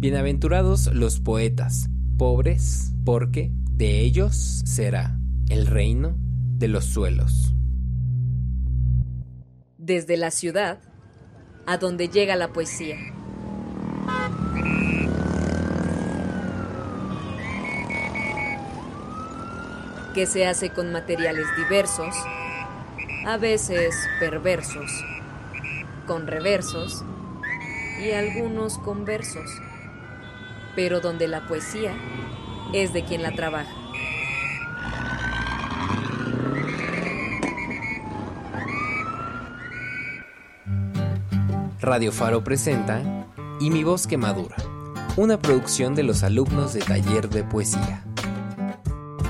Bienaventurados los poetas, pobres, porque de ellos será el reino de los suelos. Desde la ciudad a donde llega la poesía. Que se hace con materiales diversos, a veces perversos, con reversos y algunos con versos pero donde la poesía es de quien la trabaja. Radio Faro presenta Y mi voz que madura, una producción de los alumnos de taller de poesía.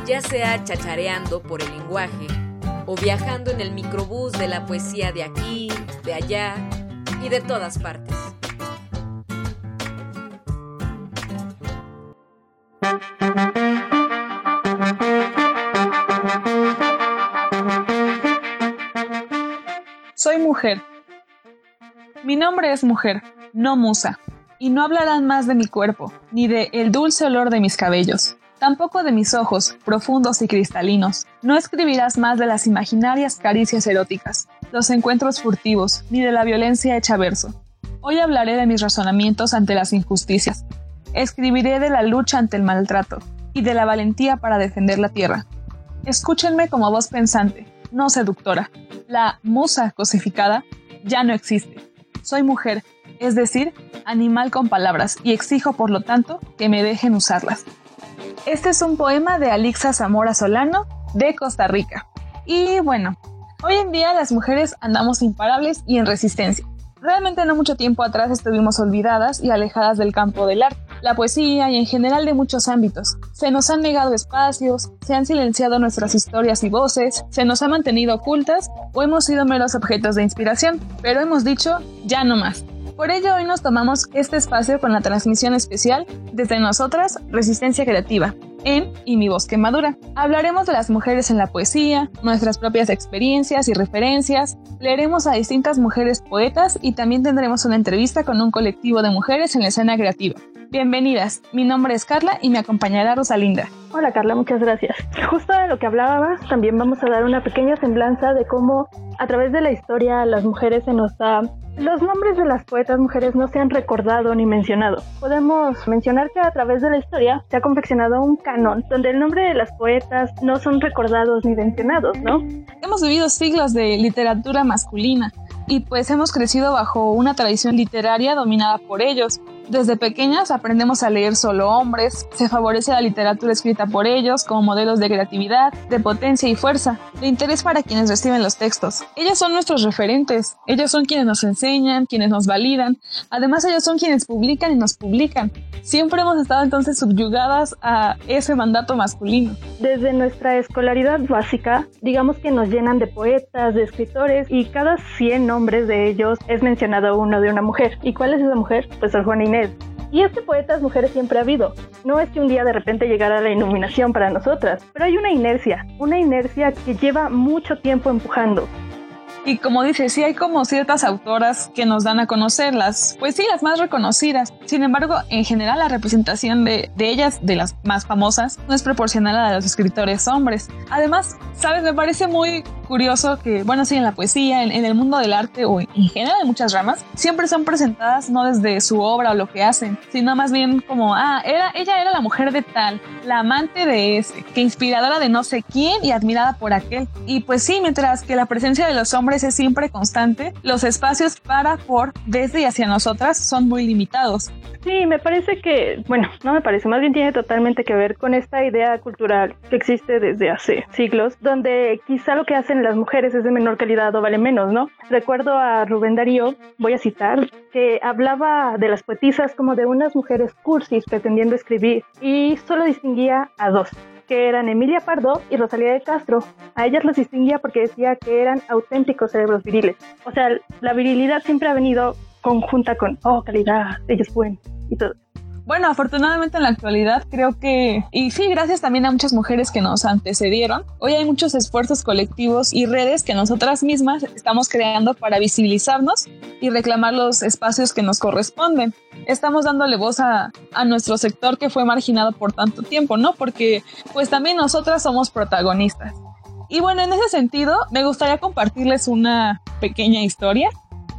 Ya sea chachareando por el lenguaje o viajando en el microbús de la poesía de aquí, de allá y de todas partes. Mi nombre es mujer, no musa, y no hablarán más de mi cuerpo, ni de el dulce olor de mis cabellos, tampoco de mis ojos, profundos y cristalinos. No escribirás más de las imaginarias caricias eróticas, los encuentros furtivos, ni de la violencia hecha verso. Hoy hablaré de mis razonamientos ante las injusticias. Escribiré de la lucha ante el maltrato y de la valentía para defender la tierra. Escúchenme como voz pensante, no seductora. La musa cosificada ya no existe. Soy mujer, es decir, animal con palabras, y exijo por lo tanto que me dejen usarlas. Este es un poema de Alixa Zamora Solano de Costa Rica. Y bueno, hoy en día las mujeres andamos imparables y en resistencia. Realmente no mucho tiempo atrás estuvimos olvidadas y alejadas del campo del arte, la poesía y en general de muchos ámbitos. Se nos han negado espacios, se han silenciado nuestras historias y voces, se nos ha mantenido ocultas o hemos sido meros objetos de inspiración, pero hemos dicho ya no más. Por ello hoy nos tomamos este espacio con la transmisión especial desde nosotras Resistencia Creativa, en Y mi voz que madura. Hablaremos de las mujeres en la poesía, nuestras propias experiencias y referencias, leeremos a distintas mujeres poetas y también tendremos una entrevista con un colectivo de mujeres en la escena creativa. Bienvenidas, mi nombre es Carla y me acompañará Rosalinda. Hola Carla, muchas gracias. Justo de lo que hablabas, también vamos a dar una pequeña semblanza de cómo a través de la historia las mujeres se nos da los nombres de las poetas mujeres no se han recordado ni mencionado. Podemos mencionar que a través de la historia se ha confeccionado un canon donde el nombre de las poetas no son recordados ni mencionados, ¿no? Hemos vivido siglos de literatura masculina y pues hemos crecido bajo una tradición literaria dominada por ellos. Desde pequeñas aprendemos a leer solo hombres, se favorece la literatura escrita por ellos como modelos de creatividad, de potencia y fuerza, de interés para quienes reciben los textos. Ellos son nuestros referentes, ellos son quienes nos enseñan, quienes nos validan, además ellos son quienes publican y nos publican. Siempre hemos estado entonces subyugadas a ese mandato masculino. Desde nuestra escolaridad básica, digamos que nos llenan de poetas, de escritores y cada 100 nombres de ellos es mencionado uno de una mujer. ¿Y cuál es esa mujer? Pues el Juan Inés y es que poetas mujeres siempre ha habido. No es que un día de repente llegara la iluminación para nosotras, pero hay una inercia, una inercia que lleva mucho tiempo empujando. Y como dice, sí hay como ciertas autoras que nos dan a conocerlas, pues sí, las más reconocidas. Sin embargo, en general la representación de, de ellas, de las más famosas, no es proporcional a la de los escritores hombres. Además, sabes, me parece muy curioso que, bueno, sí, en la poesía, en, el mundo del arte o en general en muchas ramas, siempre son presentadas no desde su obra o lo que hacen, sino más bien como, ah, ella era la mujer de tal, la amante de ese, que inspiradora de no sé quién y admirada por aquel. Y pues sí, mientras que la presencia de los hombres es siempre constante, los espacios para, por, desde y hacia nosotras son muy limitados. Sí, me parece que, bueno, no me parece, más bien tiene totalmente que ver con esta idea cultural que existe desde hace siglos, donde quizá lo que hacen las mujeres es de menor calidad o vale menos, ¿no? Recuerdo a Rubén Darío, voy a citar, que hablaba de las poetisas como de unas mujeres cursis pretendiendo escribir y solo distinguía a dos, que eran Emilia Pardo y Rosalía de Castro. A ellas los distinguía porque decía que eran auténticos cerebros viriles. O sea, la virilidad siempre ha venido conjunta con, oh, calidad, ellos pueden y todo. Bueno, afortunadamente en la actualidad creo que, y sí, gracias también a muchas mujeres que nos antecedieron, hoy hay muchos esfuerzos colectivos y redes que nosotras mismas estamos creando para visibilizarnos y reclamar los espacios que nos corresponden. Estamos dándole voz a, a nuestro sector que fue marginado por tanto tiempo, ¿no? Porque pues también nosotras somos protagonistas. Y bueno, en ese sentido, me gustaría compartirles una pequeña historia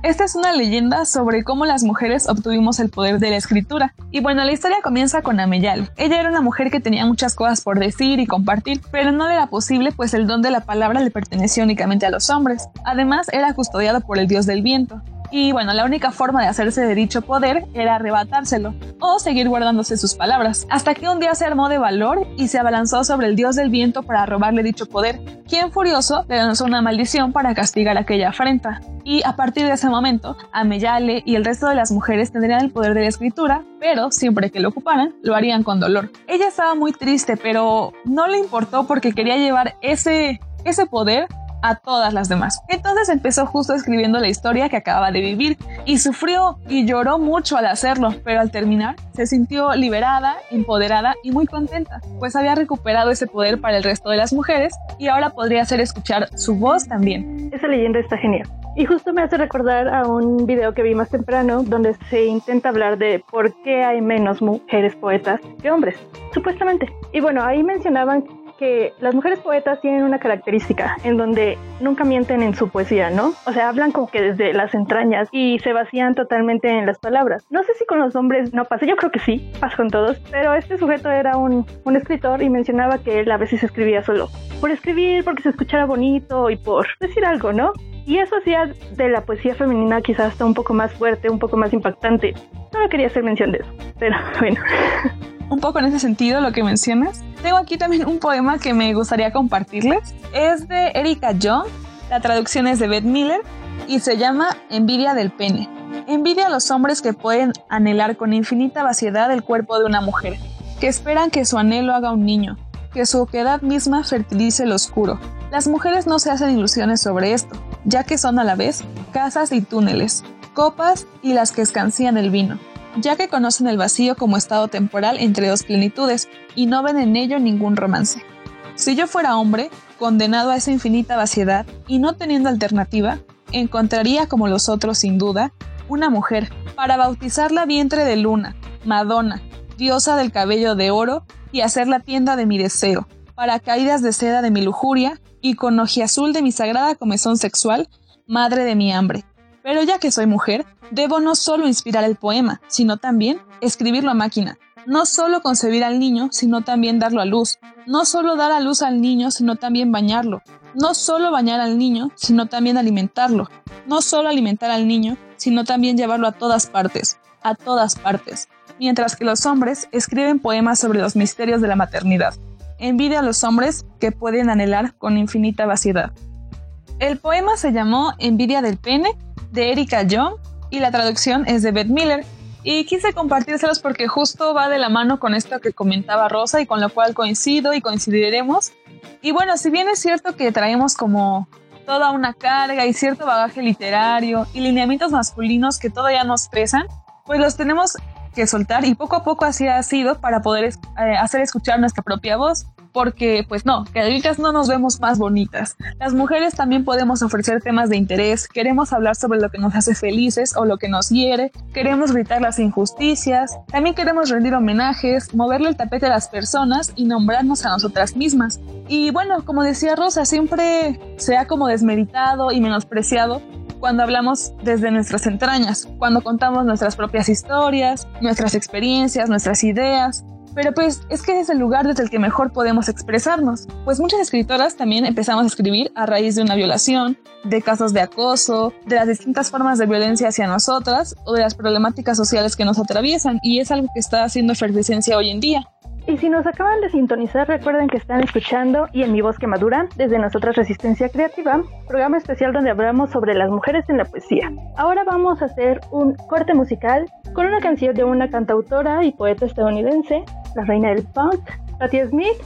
esta es una leyenda sobre cómo las mujeres obtuvimos el poder de la escritura. Y bueno, la historia comienza con Ameyal. Ella era una mujer que tenía muchas cosas por decir y compartir, pero no era posible pues el don de la palabra le pertenecía únicamente a los hombres. Además, era custodiado por el dios del viento. Y bueno, la única forma de hacerse de dicho poder era arrebatárselo o seguir guardándose sus palabras, hasta que un día se armó de valor y se abalanzó sobre el dios del viento para robarle dicho poder, quien furioso le lanzó una maldición para castigar aquella afrenta. Y a partir de ese momento, Ameyale y el resto de las mujeres tendrían el poder de la escritura, pero siempre que lo ocuparan, lo harían con dolor. Ella estaba muy triste, pero no le importó porque quería llevar ese, ese poder a todas las demás. Entonces empezó justo escribiendo la historia que acababa de vivir y sufrió y lloró mucho al hacerlo, pero al terminar se sintió liberada, empoderada y muy contenta, pues había recuperado ese poder para el resto de las mujeres y ahora podría hacer escuchar su voz también. Esa leyenda está genial. Y justo me hace recordar a un video que vi más temprano donde se intenta hablar de por qué hay menos mujeres poetas que hombres, supuestamente. Y bueno, ahí mencionaban que las mujeres poetas tienen una característica en donde nunca mienten en su poesía, ¿no? O sea, hablan como que desde las entrañas y se vacían totalmente en las palabras. No sé si con los hombres no pasa, yo creo que sí, pasa con todos, pero este sujeto era un, un escritor y mencionaba que él a veces escribía solo por escribir, porque se escuchara bonito y por decir algo, ¿no? Y eso hacía de la poesía femenina quizás hasta un poco más fuerte, un poco más impactante. Solo quería hacer mención de eso, pero bueno. Un poco en ese sentido lo que mencionas. Tengo aquí también un poema que me gustaría compartirles. Es de Erika Young, la traducción es de Beth Miller y se llama Envidia del pene. Envidia a los hombres que pueden anhelar con infinita vaciedad el cuerpo de una mujer, que esperan que su anhelo haga un niño, que su oquedad misma fertilice el oscuro. Las mujeres no se hacen ilusiones sobre esto, ya que son a la vez casas y túneles, copas y las que escancían el vino ya que conocen el vacío como estado temporal entre dos plenitudes y no ven en ello ningún romance. Si yo fuera hombre, condenado a esa infinita vaciedad y no teniendo alternativa, encontraría como los otros sin duda una mujer para bautizarla vientre de luna, Madonna, diosa del cabello de oro y hacer la tienda de mi deseo, para caídas de seda de mi lujuria y con azul de mi sagrada comezón sexual, madre de mi hambre. Pero ya que soy mujer, debo no solo inspirar el poema, sino también escribirlo a máquina. No solo concebir al niño, sino también darlo a luz. No solo dar a luz al niño, sino también bañarlo. No solo bañar al niño, sino también alimentarlo. No solo alimentar al niño, sino también llevarlo a todas partes, a todas partes. Mientras que los hombres escriben poemas sobre los misterios de la maternidad. Envidia a los hombres que pueden anhelar con infinita vaciedad. El poema se llamó Envidia del pene de Erika Young y la traducción es de Beth Miller. Y quise compartírselos porque justo va de la mano con esto que comentaba Rosa y con lo cual coincido y coincidiremos. Y bueno, si bien es cierto que traemos como toda una carga y cierto bagaje literario y lineamientos masculinos que todavía nos pesan, pues los tenemos que soltar y poco a poco así ha sido para poder eh, hacer escuchar nuestra propia voz porque pues no, que adultas no nos vemos más bonitas. Las mujeres también podemos ofrecer temas de interés, queremos hablar sobre lo que nos hace felices o lo que nos hiere, queremos gritar las injusticias, también queremos rendir homenajes, moverle el tapete a las personas y nombrarnos a nosotras mismas. Y bueno, como decía Rosa, siempre se ha como desmeritado y menospreciado cuando hablamos desde nuestras entrañas, cuando contamos nuestras propias historias, nuestras experiencias, nuestras ideas, pero pues es que es el lugar desde el que mejor podemos expresarnos, pues muchas escritoras también empezamos a escribir a raíz de una violación, de casos de acoso, de las distintas formas de violencia hacia nosotras o de las problemáticas sociales que nos atraviesan y es algo que está haciendo efervescencia hoy en día. Y si nos acaban de sintonizar, recuerden que están escuchando Y en mi voz que madura, desde Nosotras Resistencia Creativa, programa especial donde hablamos sobre las mujeres en la poesía. Ahora vamos a hacer un corte musical con una canción de una cantautora y poeta estadounidense, la reina del punk, Patti Smith,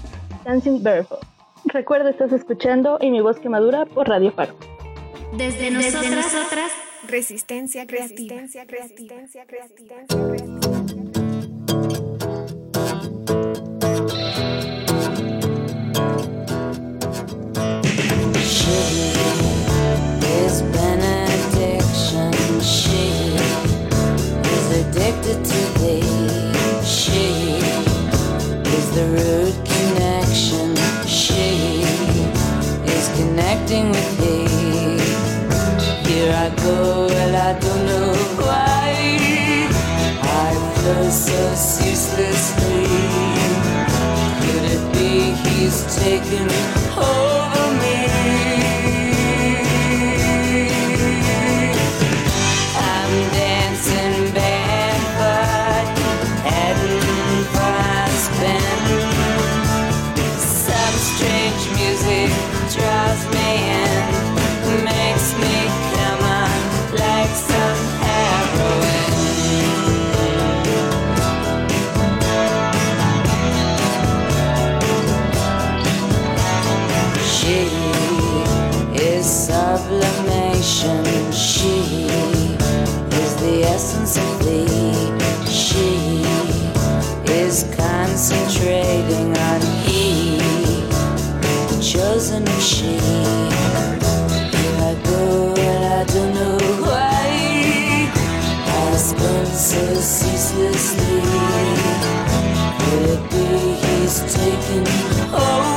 Dancing Barefoot. Recuerda, estás escuchando Y mi voz que madura por Radio Faro. Desde, nosotras, resistencia creativa. Resistencia creativa. Resistencia creativa. Resistencia creativa. addicted to the root connection. She is connecting with me. Here I go, well, I don't know why. I feel so ceaselessly. Could it be he's taken home? Chosen she. Here I go and I don't know why. I spin so ceaselessly. Could it be he's taking over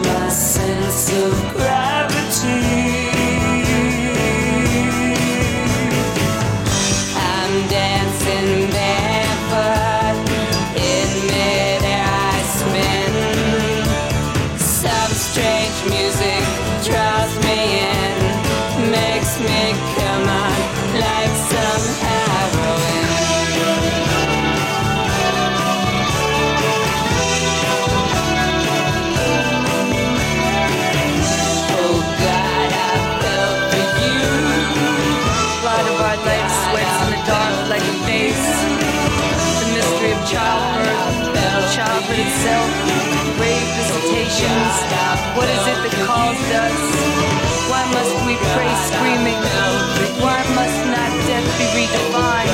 my sense of gravity. Childbirth, childhood itself, grave visitations. What is it that calls us? Why must we pray screaming? Why must not death be redefined?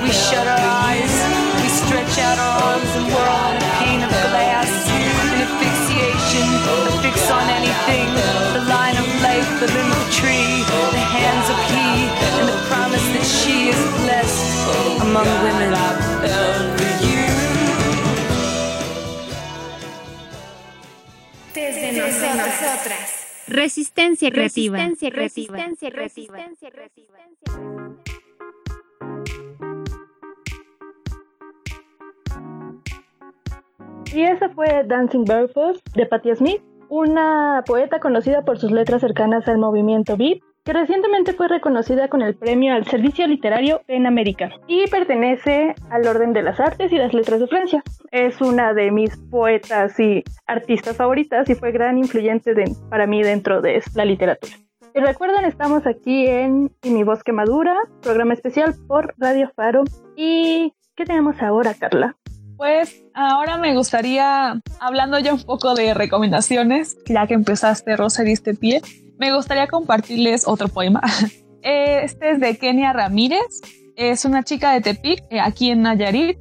We shut our eyes, we stretch out our arms and whirl on a pane of glass. An asphyxiation, a fix on anything. The line of life, the limb of tree, the hands of he, and the among women. Desde nosotras. Resistencia creativa. Resistencia creativa. Resistencia creativa. Y esa fue Dancing Barefoot de Patti Smith, una poeta conocida por sus letras cercanas al movimiento beat, que recientemente fue reconocida con el premio al servicio literario en América y pertenece al orden de las artes y las letras de Francia. Es una de mis poetas y artistas favoritas y fue gran influyente de- para mí dentro de la literatura. Y recuerden, estamos aquí en Y mi voz que madura, programa especial por Radio Faro. ¿Y qué tenemos ahora, Carla? Pues ahora me gustaría, hablando ya un poco de recomendaciones, ya que empezaste, Rosa, diste pie, me gustaría compartirles otro poema. Este es de Kenia Ramírez, es una chica de Tepic, eh, aquí en Nayarit,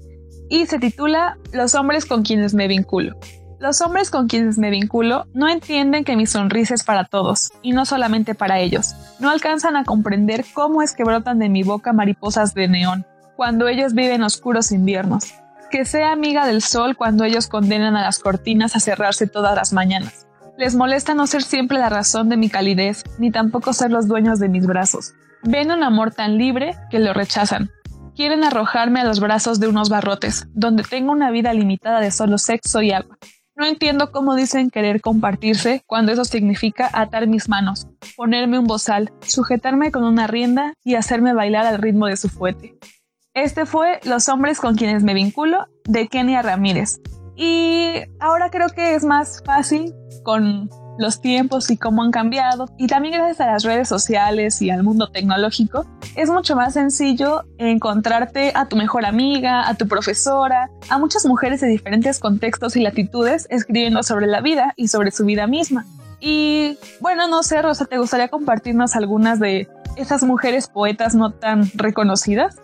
y se titula Los hombres con quienes me vinculo. Los hombres con quienes me vinculo no entienden que mi sonrisa es para todos, y no solamente para ellos. No alcanzan a comprender cómo es que brotan de mi boca mariposas de neón, cuando ellos viven oscuros inviernos que sea amiga del sol cuando ellos condenan a las cortinas a cerrarse todas las mañanas, Les molesta no ser siempre la razón de mi calidez, ni tampoco ser los dueños de mis brazos. Ven un amor tan libre que lo rechazan. Quieren arrojarme a los brazos de unos barrotes, donde tengo una vida limitada de solo sexo y agua. No entiendo cómo dicen querer compartirse cuando eso significa atar mis manos, ponerme un bozal, sujetarme con una rienda y hacerme bailar al ritmo de su fuete. Este fue Los hombres con quienes me vinculo de Kenia Ramírez. Y ahora creo que es más fácil con los tiempos y cómo han cambiado, y también gracias a las redes sociales y al mundo tecnológico, es mucho más sencillo encontrarte a tu mejor amiga, a tu profesora, a muchas mujeres de diferentes contextos y latitudes escribiendo sobre la vida y sobre su vida misma. Y bueno, no sé, Rosa, ¿te gustaría compartirnos algunas de esas mujeres poetas no tan reconocidas?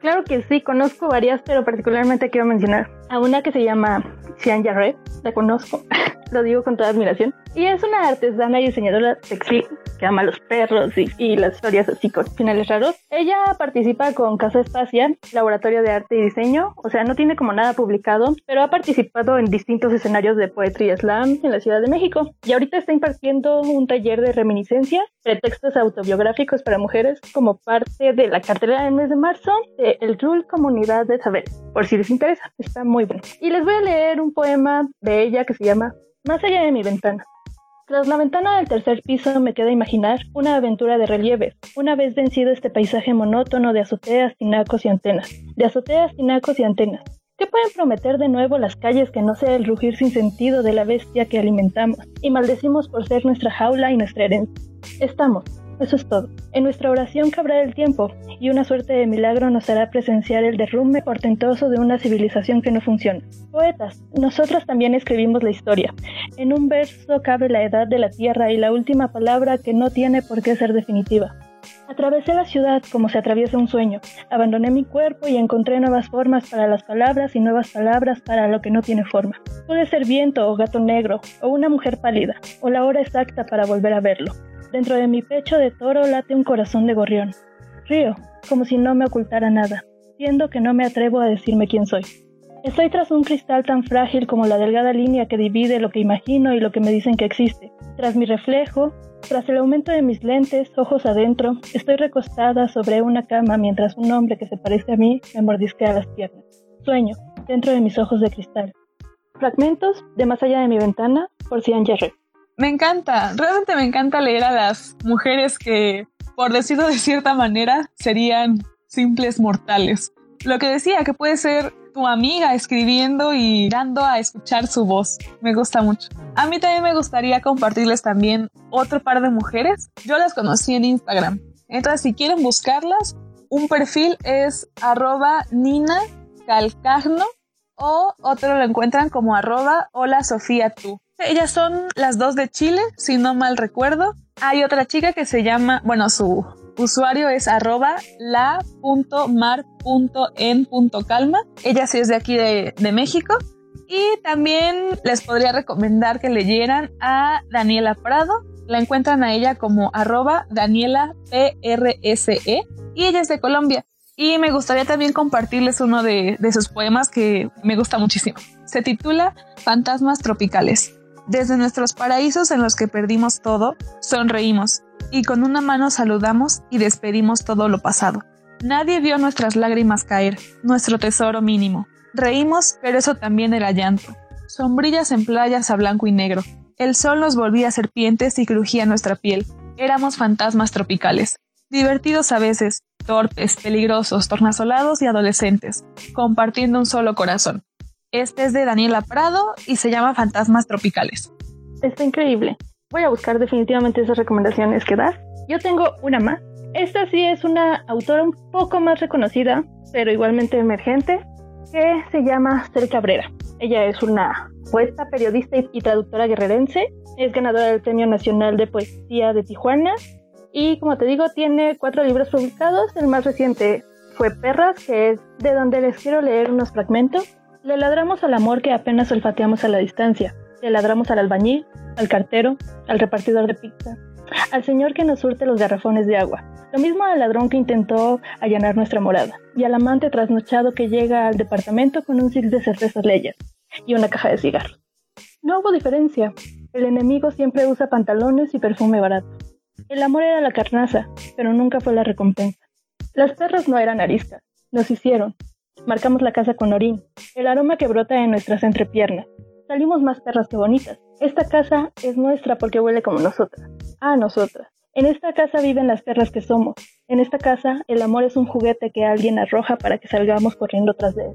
Claro que sí, conozco varias, pero particularmente quiero mencionar a una que se llama Xian Yarre, la conozco, lo digo con toda admiración, y es una artesana y diseñadora textil que ama los perros y, las historias así con finales raros. Ella participa con Casa Espacia, Laboratorio de Arte y Diseño, o sea, no tiene como nada publicado, pero ha participado en distintos escenarios de poetry slam en la Ciudad de México y ahorita está impartiendo un taller de reminiscencia, pretextos autobiográficos para mujeres como parte de la cartelera del mes de marzo de El Rule Comunidad de Saber. Por si les interesa, está muy Y les voy a leer un poema de ella que se llama Más allá de mi ventana. Tras la ventana del tercer piso me queda imaginar una aventura de relieves, una vez vencido este paisaje monótono de azoteas, tinacos y antenas, de azoteas, tinacos y antenas. ¿Qué pueden prometer de nuevo las calles que no sea el rugir sin sentido de la bestia que alimentamos y maldecimos por ser nuestra jaula y nuestra herencia? Estamos, eso es todo. En nuestra oración cabrá el tiempo, y una suerte de milagro nos hará presenciar el derrumbe portentoso de una civilización que no funciona. Poetas, nosotros también escribimos la historia. En un verso cabe la edad de la tierra y la última palabra que no tiene por qué ser definitiva. Atravesé la ciudad como se atraviesa un sueño. Abandoné mi cuerpo y encontré nuevas formas para las palabras y nuevas palabras para lo que no tiene forma. Puede ser viento o gato negro, o una mujer pálida, o la hora exacta para volver a verlo. Dentro de mi pecho de toro late un corazón de gorrión. Río, como si no me ocultara nada, siendo que no me atrevo a decirme quién soy. Estoy tras un cristal tan frágil como la delgada línea que divide lo que imagino y lo que me dicen que existe. Tras mi reflejo, tras el aumento de mis lentes, ojos adentro, estoy recostada sobre una cama mientras un hombre que se parece a mí me mordisquea las piernas. Sueño, dentro de mis ojos de cristal. Fragmentos de Más allá de mi ventana, por Cian Jerry. Me encanta, realmente me encanta leer a las mujeres que, por decirlo de cierta manera, serían simples mortales. Lo que decía, que puede ser tu amiga escribiendo y dando a escuchar su voz. Me gusta mucho. A mí también me gustaría compartirles también otro par de mujeres. Yo las conocí en Instagram. Entonces, si quieren buscarlas, un perfil es arroba Nina Calcagno o otro lo encuentran como arroba hola Sofía tú. Ellas son las dos de Chile, si no mal recuerdo. Hay otra chica que se llama, bueno, su usuario es arroba la.mar.en.calma. Ella sí es de aquí de, México. Y también les podría recomendar que leyeran a Daniela Prado. La encuentran a ella como arroba Daniela PRSE y ella es de Colombia. Y me gustaría también compartirles uno de sus poemas que me gusta muchísimo. Se titula Fantasmas Tropicales. Desde nuestros paraísos en los que perdimos todo, sonreímos y con una mano saludamos y despedimos todo lo pasado. Nadie vio nuestras lágrimas caer, nuestro tesoro mínimo. Reímos, pero eso también era llanto. Sombrillas en playas a blanco y negro. El sol nos volvía serpientes y crujía nuestra piel. Éramos fantasmas tropicales. Divertidos a veces, torpes, peligrosos, tornasolados y adolescentes, compartiendo un solo corazón. Este es de Daniela Prado y se llama Fantasmas Tropicales. Está increíble. Voy a buscar definitivamente esas recomendaciones que das. Yo tengo una más. Esta sí es una autora un poco más reconocida, pero igualmente emergente, que se llama Cel Cabrera. Ella es una poeta, periodista y traductora guerrerense. Es ganadora del Premio Nacional de Poesía de Tijuana. Y como te digo, tiene cuatro libros publicados. El más reciente fue Perras, que es de donde les quiero leer unos fragmentos. Le ladramos al amor que apenas olfateamos a la distancia. Le ladramos al albañil, al cartero, al repartidor de pizza, al señor que nos surte los garrafones de agua. Lo mismo al ladrón que intentó allanar nuestra morada. Y al amante trasnochado que llega al departamento con un six de cervezas leyes y una caja de cigarros. No hubo diferencia. El enemigo siempre usa pantalones y perfume barato. El amor era la carnaza, pero nunca fue la recompensa. Las perras no eran ariscas, nos hicieron. Marcamos la casa con orín, el aroma que brota en nuestras entrepiernas. Salimos más perras que bonitas. Esta casa es nuestra porque huele como nosotras. A nosotras. En esta casa viven las perras que somos. En esta casa el amor es un juguete que alguien arroja para que salgamos corriendo tras de él.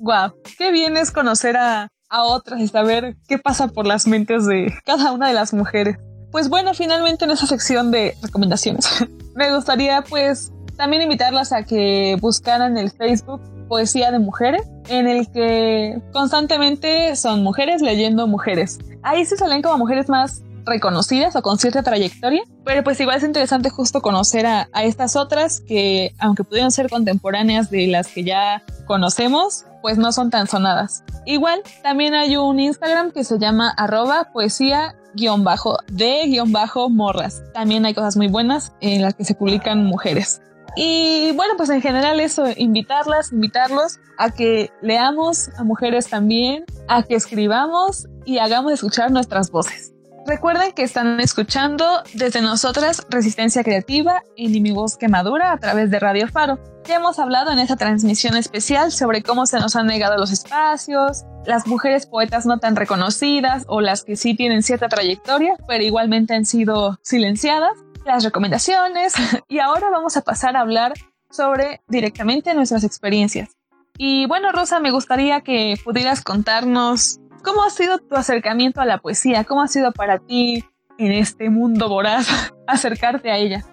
Guau, qué bien es conocer a, a otras y saber qué pasa por las mentes de cada una de las mujeres. Pues bueno, finalmente en esa sección de recomendaciones, me gustaría pues también invitarlas a que buscaran el Facebook Poesía de Mujeres, en el que constantemente son mujeres leyendo mujeres. Ahí se salen como mujeres más reconocidas o con cierta trayectoria, pero pues igual es interesante justo conocer a, a estas otras que, aunque pudieron ser contemporáneas de las que ya conocemos, pues no son tan sonadas. Igual, también hay un Instagram que se llama arroba poesía guion bajo de guion bajo morras. También hay cosas muy buenas en las que se publican mujeres. Y bueno, pues en general eso, invitarlas, invitarlos a que leamos a mujeres también, a que escribamos y hagamos escuchar nuestras voces. Recuerden que están escuchando desde nosotras Resistencia Creativa Ni mi voz que madura a través de Radio Faro. Ya hemos hablado en esta transmisión especial sobre cómo se nos han negado los espacios, las mujeres poetas no tan reconocidas o las que sí tienen cierta trayectoria, pero igualmente han sido silenciadas, las recomendaciones y ahora vamos a pasar a hablar sobre directamente nuestras experiencias. Y bueno, Rosa, me gustaría que pudieras contarnos cómo ha sido tu acercamiento a la poesía, cómo ha sido para ti en este mundo voraz acercarte a ella.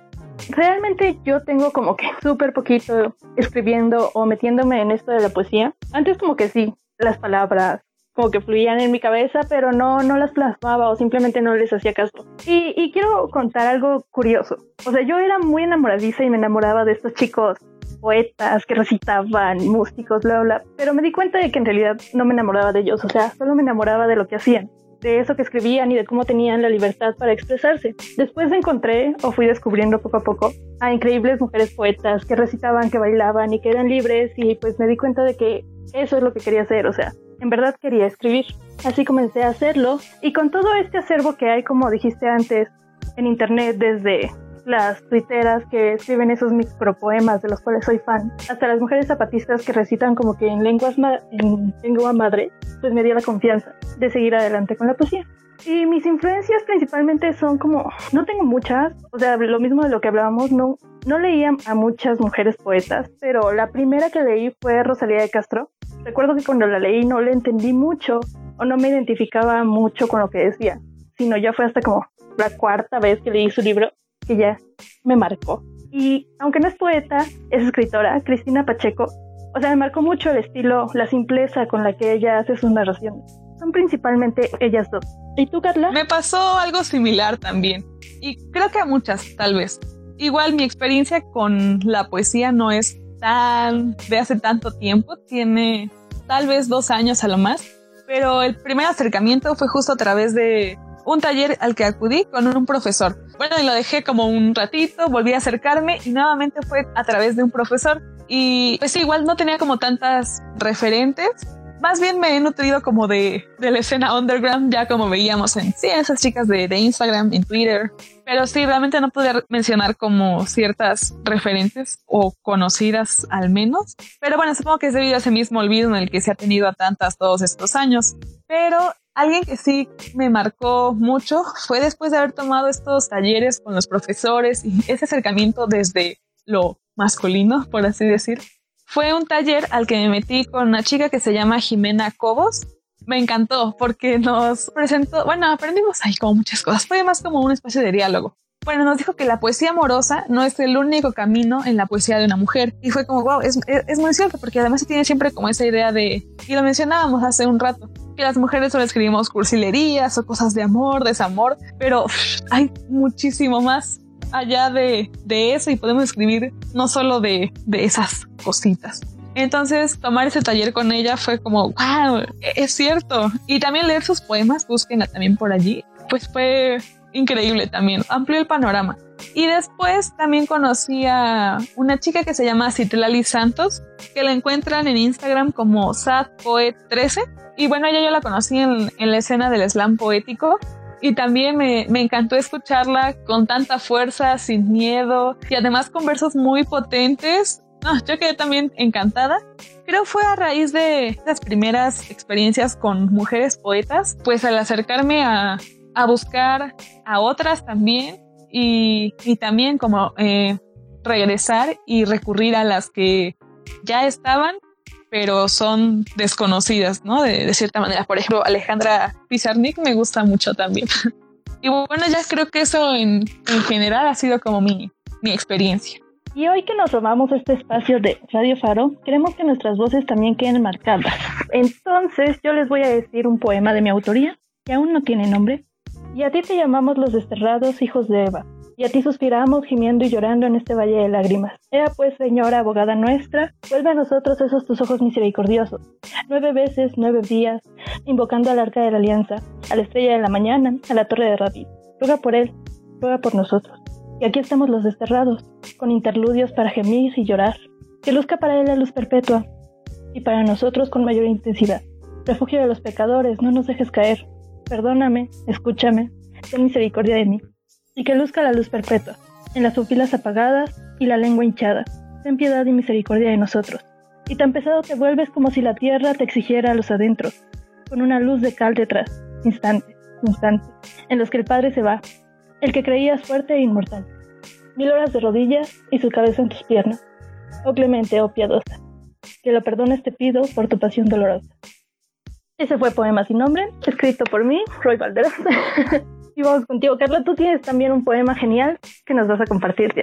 Realmente yo tengo como que súper poquito escribiendo o metiéndome en esto de la poesía. Antes como que sí, las palabras como que fluían en mi cabeza, pero no, no las plasmaba o simplemente no les hacía caso. Y, y quiero contar algo curioso. O sea, yo era muy enamoradiza y me enamoraba de estos chicos poetas que recitaban, músicos, bla, bla, pero me di cuenta de que en realidad no me enamoraba de ellos, o sea, solo me enamoraba de lo que hacían, de eso que escribían y de cómo tenían la libertad para expresarse. Después encontré, o fui descubriendo poco a poco, a increíbles mujeres poetas que recitaban, que bailaban y que eran libres y pues me di cuenta de que eso es lo que quería hacer, o sea, en verdad quería escribir. Así comencé a hacerlo y con todo este acervo que hay, como dijiste antes, en internet desde las tuiteras que escriben esos micropoemas de los cuales soy fan, hasta las mujeres zapatistas que recitan como que en lenguas en lengua madre, pues me dio la confianza de seguir adelante con la poesía. Y mis influencias principalmente son como, no tengo muchas, o sea, lo mismo de lo que hablábamos, no, no leía a muchas mujeres poetas, pero la primera que leí fue Rosalía de Castro. Recuerdo que cuando la leí no le entendí mucho o no me identificaba mucho con lo que decía, sino ya fue hasta como la cuarta vez que leí su libro que ya me marcó. Y aunque no es poeta, es escritora, Cristina Pacheco. O sea, me marcó mucho el estilo, la simpleza con la que ella hace sus narraciones. Son principalmente ellas dos. ¿Y tú, Carla? Me pasó algo similar también. Y creo que a muchas, tal vez. Igual mi experiencia con la poesía no es tan de hace tanto tiempo. Tiene tal vez dos años a lo más. Pero el primer acercamiento fue justo a través de un taller al que acudí con un profesor. Bueno, y lo dejé como un ratito, volví a acercarme y nuevamente fue a través de un profesor. Y pues igual no tenía como tantas referentes. Más bien me he nutrido como de, de la escena underground, ya como veíamos en sí, esas chicas de, de Instagram, en Twitter. Pero sí, realmente no podía mencionar como ciertas referentes o conocidas al menos. Pero bueno, supongo que es debido a ese mismo olvido en el que se ha tenido a tantas todos estos años. Pero Alguien que sí me marcó mucho fue después de haber tomado estos talleres con los profesores y ese acercamiento desde lo masculino, por así decir. Fue un taller al que me metí con una chica que se llama Jimena Cobos. Me encantó porque nos presentó, bueno, aprendimos ahí como muchas cosas. Fue más como un espacio de diálogo. Bueno, nos dijo que la poesía amorosa no es el único camino en la poesía de una mujer. Y fue como, wow, es, es, es muy cierto, porque además se tiene siempre como esa idea de, y lo mencionábamos hace un rato, que las mujeres solo escribimos cursilerías o cosas de amor, desamor, pero hay muchísimo más allá de, de, eso y podemos escribir no solo de, de esas cositas. Entonces, tomar ese taller con ella fue como, wow, es cierto. Y también leer sus poemas, búsquenla también por allí, pues fue increíble también, amplió el panorama. Y después también conocí a una chica que se llama Citlali Santos, que la encuentran en Instagram como sadpoet13. Y bueno, ella yo la conocí en, en la escena del slam poético y también me, me, encantó escucharla con tanta fuerza, sin miedo y además con versos muy potentes. No, yo quedé también encantada. Creo fue a raíz de las primeras experiencias con mujeres poetas, pues al acercarme a, a buscar a otras también y, y también como eh, regresar y recurrir a las que ya estaban, pero son desconocidas, ¿no? De, cierta manera. Por ejemplo, Alejandra Pizarnik me gusta mucho también. y bueno, ya creo que eso en, en general ha sido como mi, mi experiencia. Y hoy que nos tomamos este espacio de Radio Faro, queremos que nuestras voces también queden marcadas. Entonces yo les voy a decir un poema de mi autoría, que aún no tiene nombre. Y a ti te llamamos los desterrados hijos de Eva, y a ti suspiramos gimiendo y llorando en este valle de lágrimas. Ea pues, señora abogada nuestra, vuelve a nosotros esos tus ojos misericordiosos. Nueve veces, nueve días, invocando al arca de la alianza, a la estrella de la mañana, a la torre de David. Ruega por él, ruega por nosotros. Y aquí estamos los desterrados, con interludios para gemir y llorar. Que luzca para él la luz perpetua, y para nosotros con mayor intensidad. Refugio de los pecadores, no nos dejes caer. Perdóname, escúchame, ten misericordia de mí. Y que luzca la luz perpetua, en las pupilas apagadas y la lengua hinchada. Ten piedad y misericordia de nosotros. Y tan pesado te vuelves como si la tierra te exigiera a los adentros, con una luz de cal detrás, instante, instante, en los que el Padre se va, el que creías fuerte e inmortal. Mil horas de rodillas y su cabeza en tus piernas. Oh clemente, oh piadosa, que lo perdones te pido por tu pasión dolorosa. Ese fue Poema sin nombre, escrito por mí, Roy Valderas. y vamos contigo, Carla, tú tienes también un poema genial que nos vas a compartir.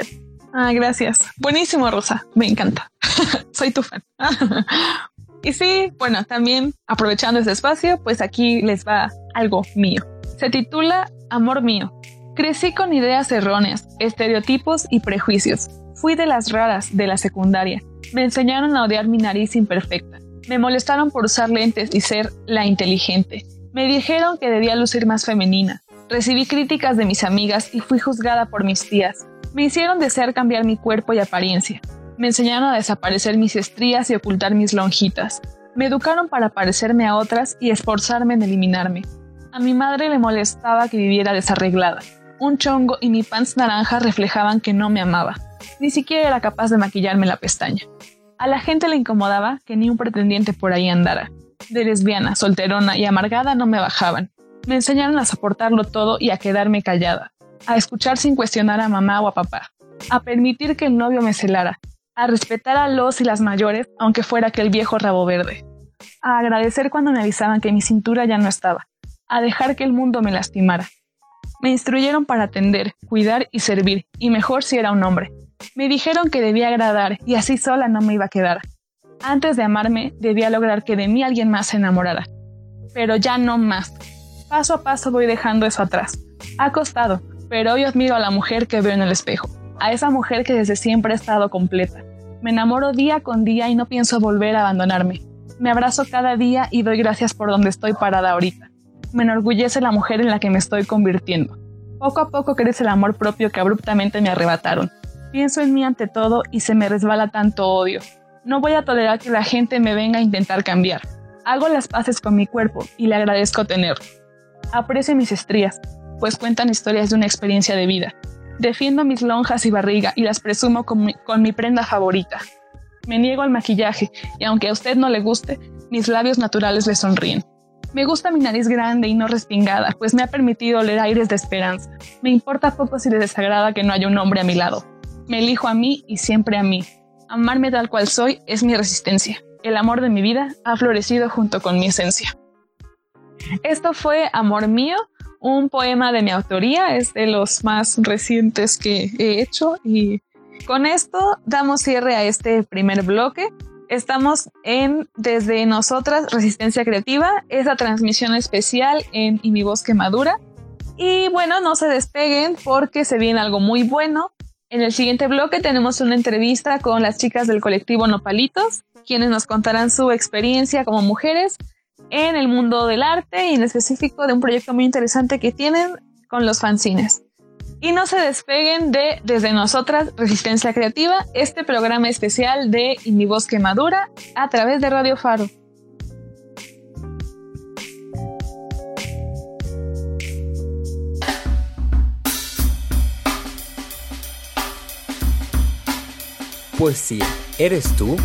Ah, gracias. Buenísimo, Rosa. Me encanta. Soy tu fan. y sí, bueno, también aprovechando este espacio, pues aquí les va algo mío. Se titula Amor mío. Crecí con ideas erróneas, estereotipos y prejuicios. Fui de las raras de la secundaria. Me enseñaron a odiar mi nariz imperfecta. Me molestaron por usar lentes y ser la inteligente. Me dijeron que debía lucir más femenina. Recibí críticas de mis amigas y fui juzgada por mis tías. Me hicieron desear cambiar mi cuerpo y apariencia. Me enseñaron a desaparecer mis estrías y ocultar mis lonjitas. Me educaron para parecerme a otras y esforzarme en eliminarme. A mi madre le molestaba que viviera desarreglada. Un chongo y mi pants naranja reflejaban que no me amaba. Ni siquiera era capaz de maquillarme la pestaña. A la gente le incomodaba que ni un pretendiente por ahí andara. De lesbiana, solterona y amargada no me bajaban. Me enseñaron a soportarlo todo y a quedarme callada. A escuchar sin cuestionar a mamá o a papá. A permitir que el novio me celara. A respetar a los y las mayores, aunque fuera aquel viejo rabo verde. A agradecer cuando me avisaban que mi cintura ya no estaba. A dejar que el mundo me lastimara. Me instruyeron para atender, cuidar y servir, y mejor si era un hombre. Me dijeron que debía agradar y así sola no me iba a quedar. Antes de amarme, debía lograr que de mí alguien más se enamorara. Pero ya no más. Paso a paso voy dejando eso atrás. Ha costado, pero hoy admiro a la mujer que veo en el espejo, a esa mujer que desde siempre ha estado completa. Me enamoro día con día y no pienso volver a abandonarme. Me abrazo cada día y doy gracias por donde estoy parada ahorita me enorgullece la mujer en la que me estoy convirtiendo. Poco a poco crece el amor propio que abruptamente me arrebataron. Pienso en mí ante todo y se me resbala tanto odio. No voy a tolerar que la gente me venga a intentar cambiar. Hago las paces con mi cuerpo y le agradezco tenerlo. Aprecio mis estrías, pues cuentan historias de una experiencia de vida. Defiendo mis lonjas y barriga y las presumo con mi, prenda favorita. Me niego al maquillaje y aunque a usted no le guste, mis labios naturales le sonríen. Me gusta mi nariz grande y no respingada, pues me ha permitido oler aires de esperanza. Me importa poco si le desagrada que no haya un hombre a mi lado. Me elijo a mí y siempre a mí. Amarme tal cual soy es mi resistencia. El amor de mi vida ha florecido junto con mi esencia. Esto fue Amor Mío, un poema de mi autoría, es de los más recientes que he hecho y con esto damos cierre a este primer bloque. Estamos en Desde Nosotras Resistencia Creativa, esa transmisión especial en Y mi bosque madura. Y bueno, no se despeguen porque se viene algo muy bueno. En el siguiente bloque tenemos una entrevista con las chicas del colectivo Nopalitos, quienes nos contarán su experiencia como mujeres en el mundo del arte y en específico de un proyecto muy interesante que tienen con los fanzines. Y no se despeguen de Desde Nosotras Resistencia Creativa, este programa especial de mi Indibosque Madura a través de Radio Faro. Poesía, ¿eres tú?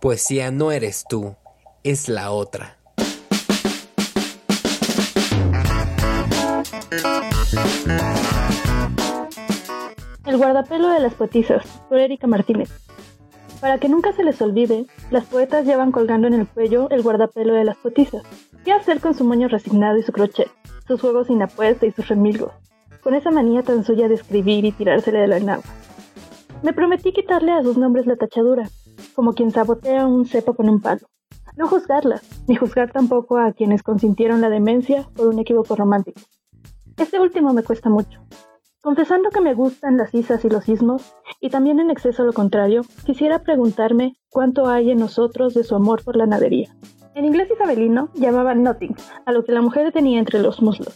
Poesía no eres tú, es la otra. El guardapelo de las poetisas, por Erika Martínez. Para que nunca se les olvide, las poetas llevan colgando en el cuello el guardapelo de las poetisas. ¿Qué hacer con su moño resignado y su crochet, sus juegos sin apuesta y sus remilgos? Con esa manía tan suya de escribir y tirársele de la enagua. Me prometí quitarle a sus nombres la tachadura, como quien sabotea un cepo con un palo. No juzgarlas, ni juzgar tampoco a quienes consintieron la demencia por un equívoco romántico. Este último me cuesta mucho. Confesando que me gustan las isas y los sismos, y también en exceso lo contrario, quisiera preguntarme cuánto hay en nosotros de su amor por la nadería. En inglés isabelino llamaban nothing a lo que la mujer tenía entre los muslos.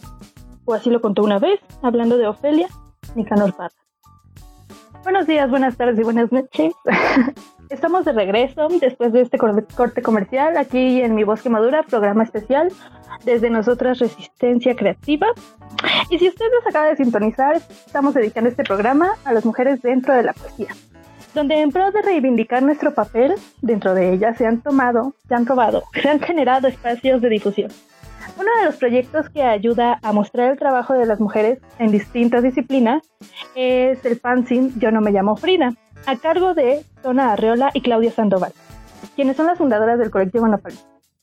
O así lo contó una vez, hablando de Ofelia, Nicanor Parra. Buenos días, buenas tardes y buenas noches. Estamos de regreso después de este corte comercial aquí en Mi Bosque Madura, programa especial desde nosotras Resistencia Creativa. Y si usted nos acaba de sintonizar, estamos dedicando este programa a las mujeres dentro de la poesía, donde en pro de reivindicar nuestro papel dentro de ella se han tomado, se han robado, se han generado espacios de difusión. Uno de los proyectos que ayuda a mostrar el trabajo de las mujeres en distintas disciplinas es el fanzine Yo no me llamo Frida, a cargo de Zona Arreola y Claudia Sandoval, quienes son las fundadoras del colectivo Nopal,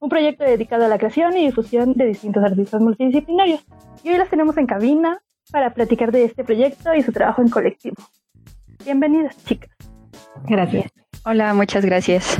un proyecto dedicado a la creación y difusión de distintos artistas multidisciplinarios. Y hoy las tenemos en cabina para platicar de este proyecto y su trabajo en colectivo. Bienvenidas, chicas. Gracias. Hola, muchas gracias.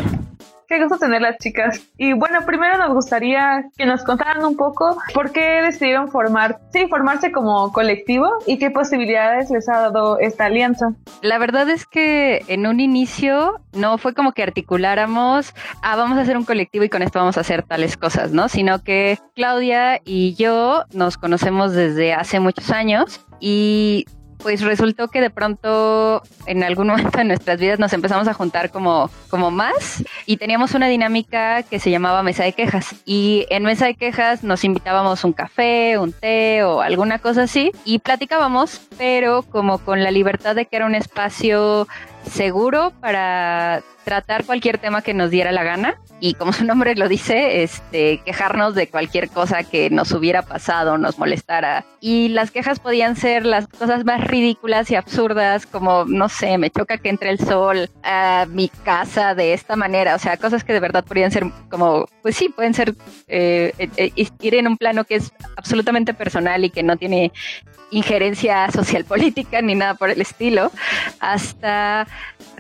Qué gusto tenerlas, chicas. Y bueno, primero nos gustaría que nos contaran un poco por qué decidieron formar, sí, formarse como colectivo y qué posibilidades les ha dado esta alianza. La verdad es que en un inicio no fue como que articuláramos, ah, vamos a hacer un colectivo y con esto vamos a hacer tales cosas, ¿no? Sino que Claudia y yo nos conocemos desde hace muchos años y pues resultó que de pronto en algún momento de nuestras vidas nos empezamos a juntar como, como más y teníamos una dinámica que se llamaba mesa de quejas. Y en mesa de quejas nos invitábamos un café, un té o alguna cosa así y platicábamos, pero como con la libertad de que era un espacio seguro para tratar cualquier tema que nos diera la gana y como su nombre lo dice, este, quejarnos de cualquier cosa que nos hubiera pasado, nos molestara. Y las quejas podían ser las cosas más ridículas y absurdas, como, no sé, me choca que entre el sol a mi casa de esta manera, o sea, cosas que de verdad podrían ser como, pues sí, pueden ser, eh, eh, ir en un plano que es absolutamente personal y que no tiene injerencia social política ni nada por el estilo, hasta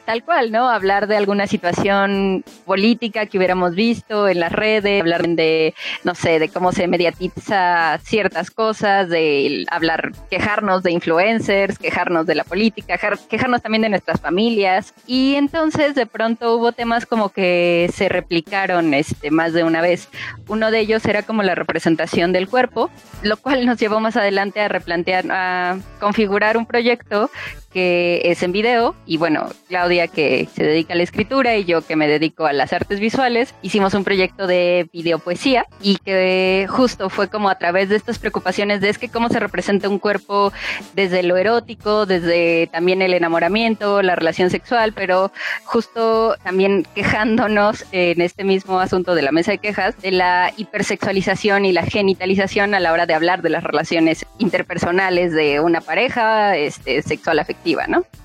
tal cual, ¿no? Hablar de alguna situación política que hubiéramos visto en las redes, hablar de, no sé, de cómo se mediatiza ciertas cosas, de hablar, quejarnos de influencers, quejarnos de la política, quejarnos también de nuestras familias. Y entonces de pronto hubo temas como que se replicaron este, más de una vez. Uno de ellos era como la representación del cuerpo, lo cual nos llevó más adelante a replantear, a configurar un proyecto que es en video y bueno, Claudia que se dedica a la escritura y yo que me dedico a las artes visuales, hicimos un proyecto de videopoesía y que justo fue como a través de estas preocupaciones de es que cómo se representa un cuerpo desde lo erótico, desde también el enamoramiento, la relación sexual, pero justo también quejándonos en este mismo asunto de la mesa de quejas de la hipersexualización y la genitalización a la hora de hablar de las relaciones interpersonales de una pareja este, sexual afectiva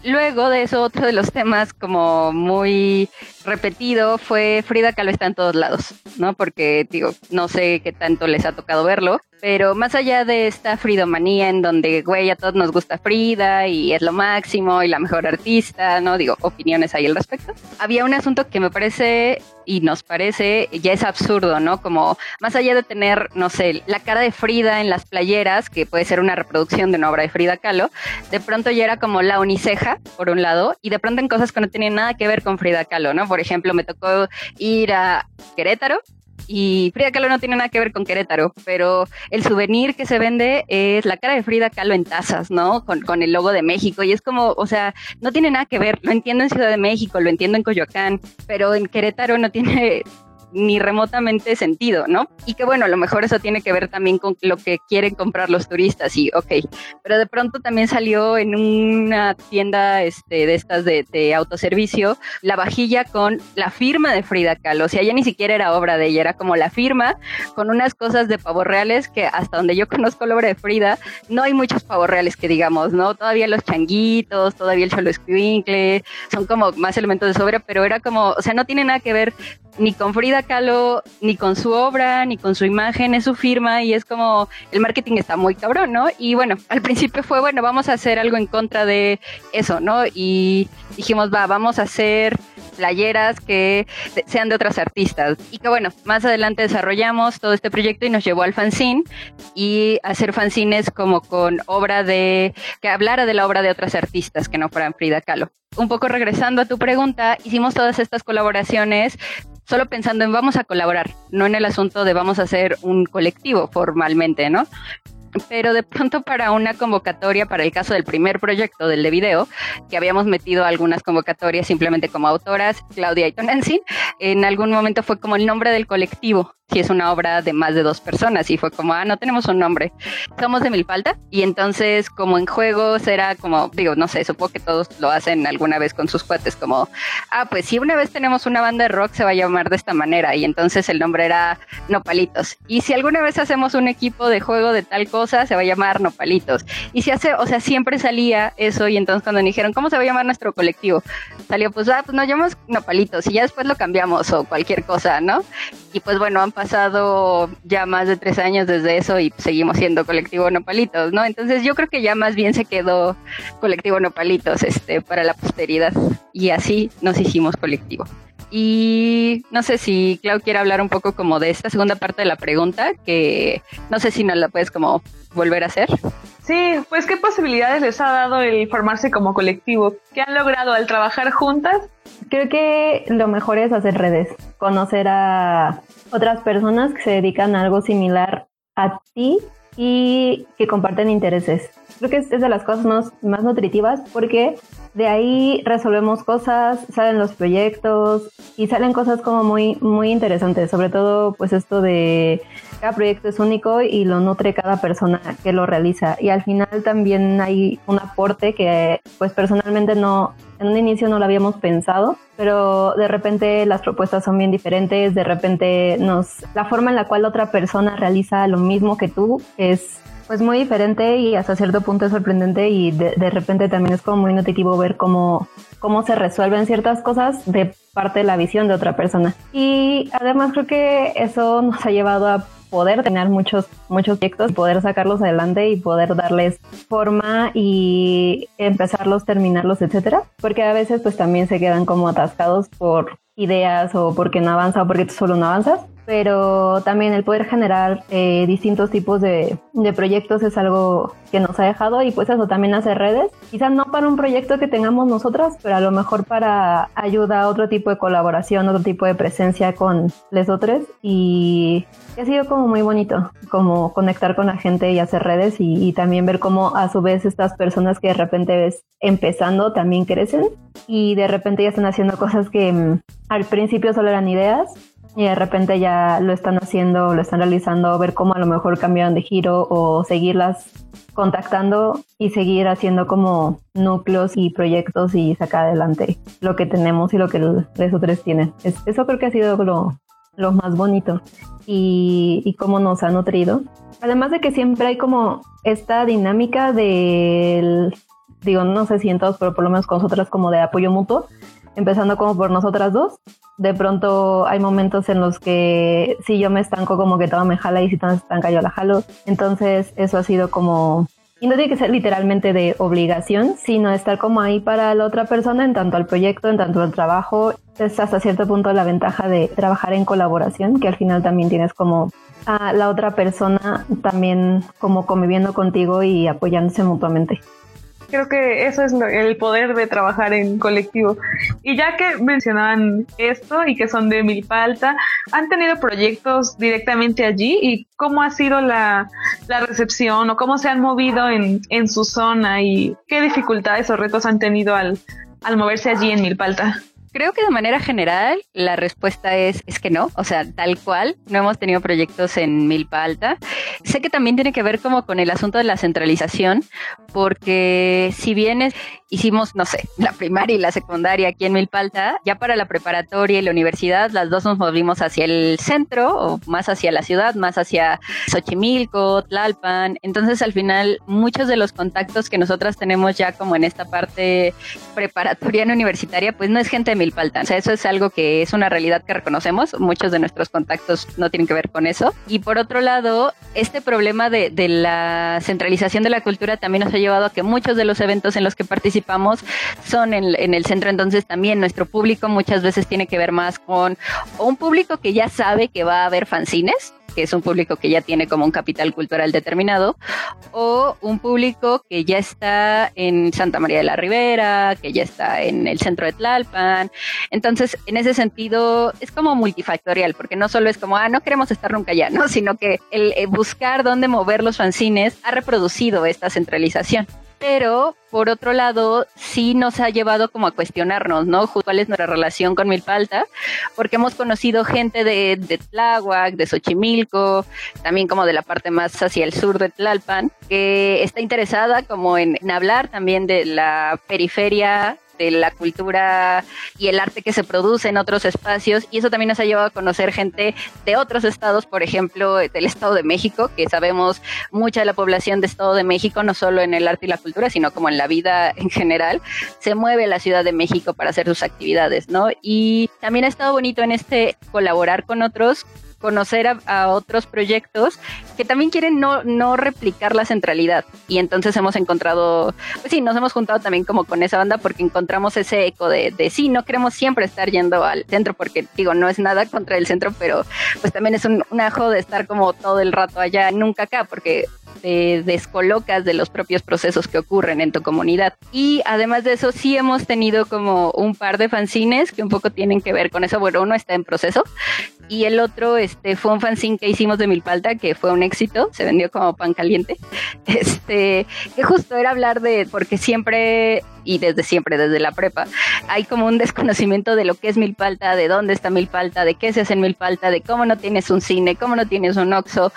Luego de eso, otro de los temas como muy repetido fue Frida Kahlo está en todos lados, ¿no? Porque digo, no sé qué tanto les ha tocado verlo, pero más allá de esta fridomanía en donde, güey, a todos nos gusta Frida y es lo máximo y la mejor artista, ¿no? Digo, opiniones ahí al respecto. Había un asunto que me parece y nos parece ya es absurdo, ¿no? Como más allá de tener, no sé, la cara de Frida en las playeras, que puede ser una reproducción de una obra de Frida Kahlo, de pronto ya era como la uniceja, por un lado, y de pronto en cosas que no tenían nada que ver con Frida Kahlo, ¿no? Ejemplo, me tocó ir a Querétaro y Frida Kahlo no tiene nada que ver con Querétaro, pero el souvenir que se vende es la cara de Frida Kahlo en tazas, ¿no? Con, con, el logo de México. Y es como, o sea, no tiene nada que ver. Lo entiendo en Ciudad de México, lo entiendo en Coyoacán, pero en Querétaro no tiene ni remotamente sentido, ¿no? Y que bueno, a lo mejor eso tiene que ver también con lo que quieren comprar los turistas y ok, pero de pronto también salió en una tienda este, de estas de, de autoservicio la vajilla con la firma de Frida Kahlo, o sea, ya ni siquiera era obra de ella, era como la firma con unas cosas de pavos reales que hasta donde yo conozco la obra de Frida, no hay muchos pavos reales que digamos, ¿no? Todavía los changuitos, todavía el cholo escuincle, son como más elementos de sobra, pero era como, o sea, no tiene nada que ver ni con Frida Kahlo, ni con su obra, ni con su imagen, es su firma y es como el marketing está muy cabrón, ¿no? Y bueno, al principio fue, bueno, vamos a hacer algo en contra de eso, ¿no? Y dijimos, va, vamos a hacer playeras que sean de otras artistas. Y que bueno, más adelante desarrollamos todo este proyecto y nos llevó al fanzine y hacer fanzines como con obra de, que hablara de la obra de otras artistas que no fueran Frida Kahlo. Un poco regresando a tu pregunta, hicimos todas estas colaboraciones solo pensando en vamos a colaborar, no en el asunto de vamos a hacer un colectivo formalmente, ¿no? Pero de pronto para una convocatoria, para el caso del primer proyecto del de video, que habíamos metido algunas convocatorias simplemente como autoras, Claudia y Tonancy, en algún momento fue como el nombre del colectivo si es una obra de más de dos personas y fue como, ah, no tenemos un nombre, somos de Milpalta y entonces como en juegos era como, digo, no sé, supongo que todos lo hacen alguna vez con sus cuates, como, ah, pues si una vez tenemos una banda de rock se va a llamar de esta manera y entonces el nombre era Nopalitos. Y si alguna vez hacemos un equipo de juego de tal cosa se va a llamar Nopalitos y si hace, o sea, siempre salía eso y entonces cuando me dijeron, ¿cómo se va a llamar nuestro colectivo? Salió, pues, ah, pues nos llamamos Nopalitos y ya después lo cambiamos o cualquier cosa, ¿no? Y pues bueno, han pasado ya más de tres años desde eso y seguimos siendo colectivo Nopalitos, ¿no? Entonces yo creo que ya más bien se quedó colectivo Nopalitos este, para la posteridad y así nos hicimos colectivo. Y no sé si Clau quiere hablar un poco como de esta segunda parte de la pregunta, que no sé si nos la puedes como volver a hacer. Sí, pues qué posibilidades les ha dado el formarse como colectivo, qué han logrado al trabajar juntas. Creo que lo mejor es hacer redes, conocer a otras personas que se dedican a algo similar a ti y que comparten intereses. Creo que es, de las cosas más, más nutritivas porque de ahí resolvemos cosas, salen los proyectos y salen cosas como muy, muy interesantes, sobre todo pues esto de cada proyecto es único y lo nutre cada persona que lo realiza. Y al final también hay un aporte que pues personalmente no, en un inicio no lo habíamos pensado, pero de repente las propuestas son bien diferentes, de repente nos, la forma en la cual otra persona realiza lo mismo que tú es pues muy diferente y hasta cierto punto es sorprendente y de, de, repente también es como muy nutritivo ver cómo, cómo se resuelven ciertas cosas de parte de la visión de otra persona. Y además creo que eso nos ha llevado a poder tener muchos, muchos proyectos, poder sacarlos adelante y poder darles forma y empezarlos, terminarlos, etcétera. Porque a veces pues también se quedan como atascados por ideas o porque no avanza o porque tú solo no avanzas pero también el poder generar eh, distintos tipos de, de, proyectos es algo que nos ha dejado y pues eso también hace redes, quizás no para un proyecto que tengamos nosotras, pero a lo mejor para ayuda a otro tipo de colaboración, otro tipo de presencia con les otros. Y ha sido como muy bonito, como conectar con la gente y hacer redes y, también ver cómo a su vez estas personas que de repente ves empezando también crecen y de repente ya están haciendo cosas que mm, al principio solo eran ideas y de repente ya lo están haciendo, lo están realizando, ver cómo a lo mejor cambiaron de giro o seguirlas contactando y seguir haciendo como núcleos y proyectos y sacar adelante lo que tenemos y lo que los otros tienen. eso creo que ha sido lo, lo más bonito y, y cómo nos ha nutrido. Además de que siempre hay como esta dinámica del, digo, no sé si en todos, pero por lo menos con nosotras como de apoyo mutuo, empezando como por nosotras dos. De pronto hay momentos en los que si yo me estanco como que todo me jala y si todo me estanca yo la jalo. Entonces eso ha sido como... Y no tiene que ser literalmente de obligación, sino estar como ahí para la otra persona en tanto al proyecto, en tanto al trabajo. Es hasta cierto punto la ventaja de trabajar en colaboración, que al final también tienes como a la otra persona también como conviviendo contigo y apoyándose mutuamente. Creo que eso es el poder de trabajar en colectivo. Y ya que mencionaban esto y que son de Milpalta, ¿han tenido proyectos directamente allí? ¿Y cómo ha sido la, la recepción o cómo se han movido en, en, su zona y qué dificultades o retos han tenido al, al moverse allí en Milpalta? Creo que de manera general la respuesta es, es que no, o sea, tal cual, no hemos tenido proyectos en Milpa Alta. Sé que también tiene que ver como con el asunto de la centralización, porque si bien es- hicimos, no sé, la primaria y la secundaria aquí en Milpa Alta, ya para la preparatoria y la universidad, las dos nos movimos hacia el centro, o más hacia la ciudad, más hacia Xochimilco, Tlalpan. Entonces, al final, muchos de los contactos que nosotras tenemos ya como en esta parte preparatoriana universitaria, pues no es gente de O sea, eso es algo que es una realidad que reconocemos. Muchos de nuestros contactos no tienen que ver con eso. Y por otro lado, este problema de, de la centralización de la cultura también nos ha llevado a que muchos de los eventos en los que participamos son en, en el centro. Entonces, también nuestro público muchas veces tiene que ver más con un público que ya sabe que va a haber fanzines que es un público que ya tiene como un capital cultural determinado, o un público que ya está en Santa María de la Ribera, que ya está en el centro de Tlalpan. Entonces, en ese sentido, es como multifactorial, porque no solo es como, ah, no queremos estar nunca allá, ¿no? Sino que el eh, buscar dónde mover los fanzines ha reproducido esta centralización. Pero, por otro lado, sí nos ha llevado como a cuestionarnos, ¿no? ¿Cuál es nuestra relación con Milpalta? Porque hemos conocido gente de, de Tláhuac, de Xochimilco, también como de la parte más hacia el sur de Tlalpan, que está interesada como en, en hablar también de la periferia de la cultura y el arte que se produce en otros espacios y eso también nos ha llevado a conocer gente de otros estados, por ejemplo, del Estado de México, que sabemos mucha de la población de Estado de México, no solo en el arte y la cultura, sino como en la vida en general, se mueve a la Ciudad de México para hacer sus actividades, ¿no? Y también ha estado bonito en este colaborar con otros conocer a, otros proyectos que también quieren no, no replicar la centralidad. Y entonces hemos encontrado, pues sí, nos hemos juntado también como con esa banda porque encontramos ese eco de, de sí, no queremos siempre estar yendo al centro porque digo, no es nada contra el centro, pero pues también es un, un ajo de estar como todo el rato allá, nunca acá, porque te descolocas de los propios procesos que ocurren en tu comunidad. Y además de eso, sí hemos tenido como un par de fanzines que un poco tienen que ver con eso. Bueno, uno está en proceso y el otro este, fue un fanzine que hicimos de Milpalta que fue un éxito, se vendió como pan caliente. Este, que justo era hablar de, porque siempre y desde siempre, desde la prepa, hay como un desconocimiento de lo que es Milpalta, de dónde está Milpalta, de qué se hace en Milpalta, de cómo no tienes un cine, cómo no tienes un Oxxo,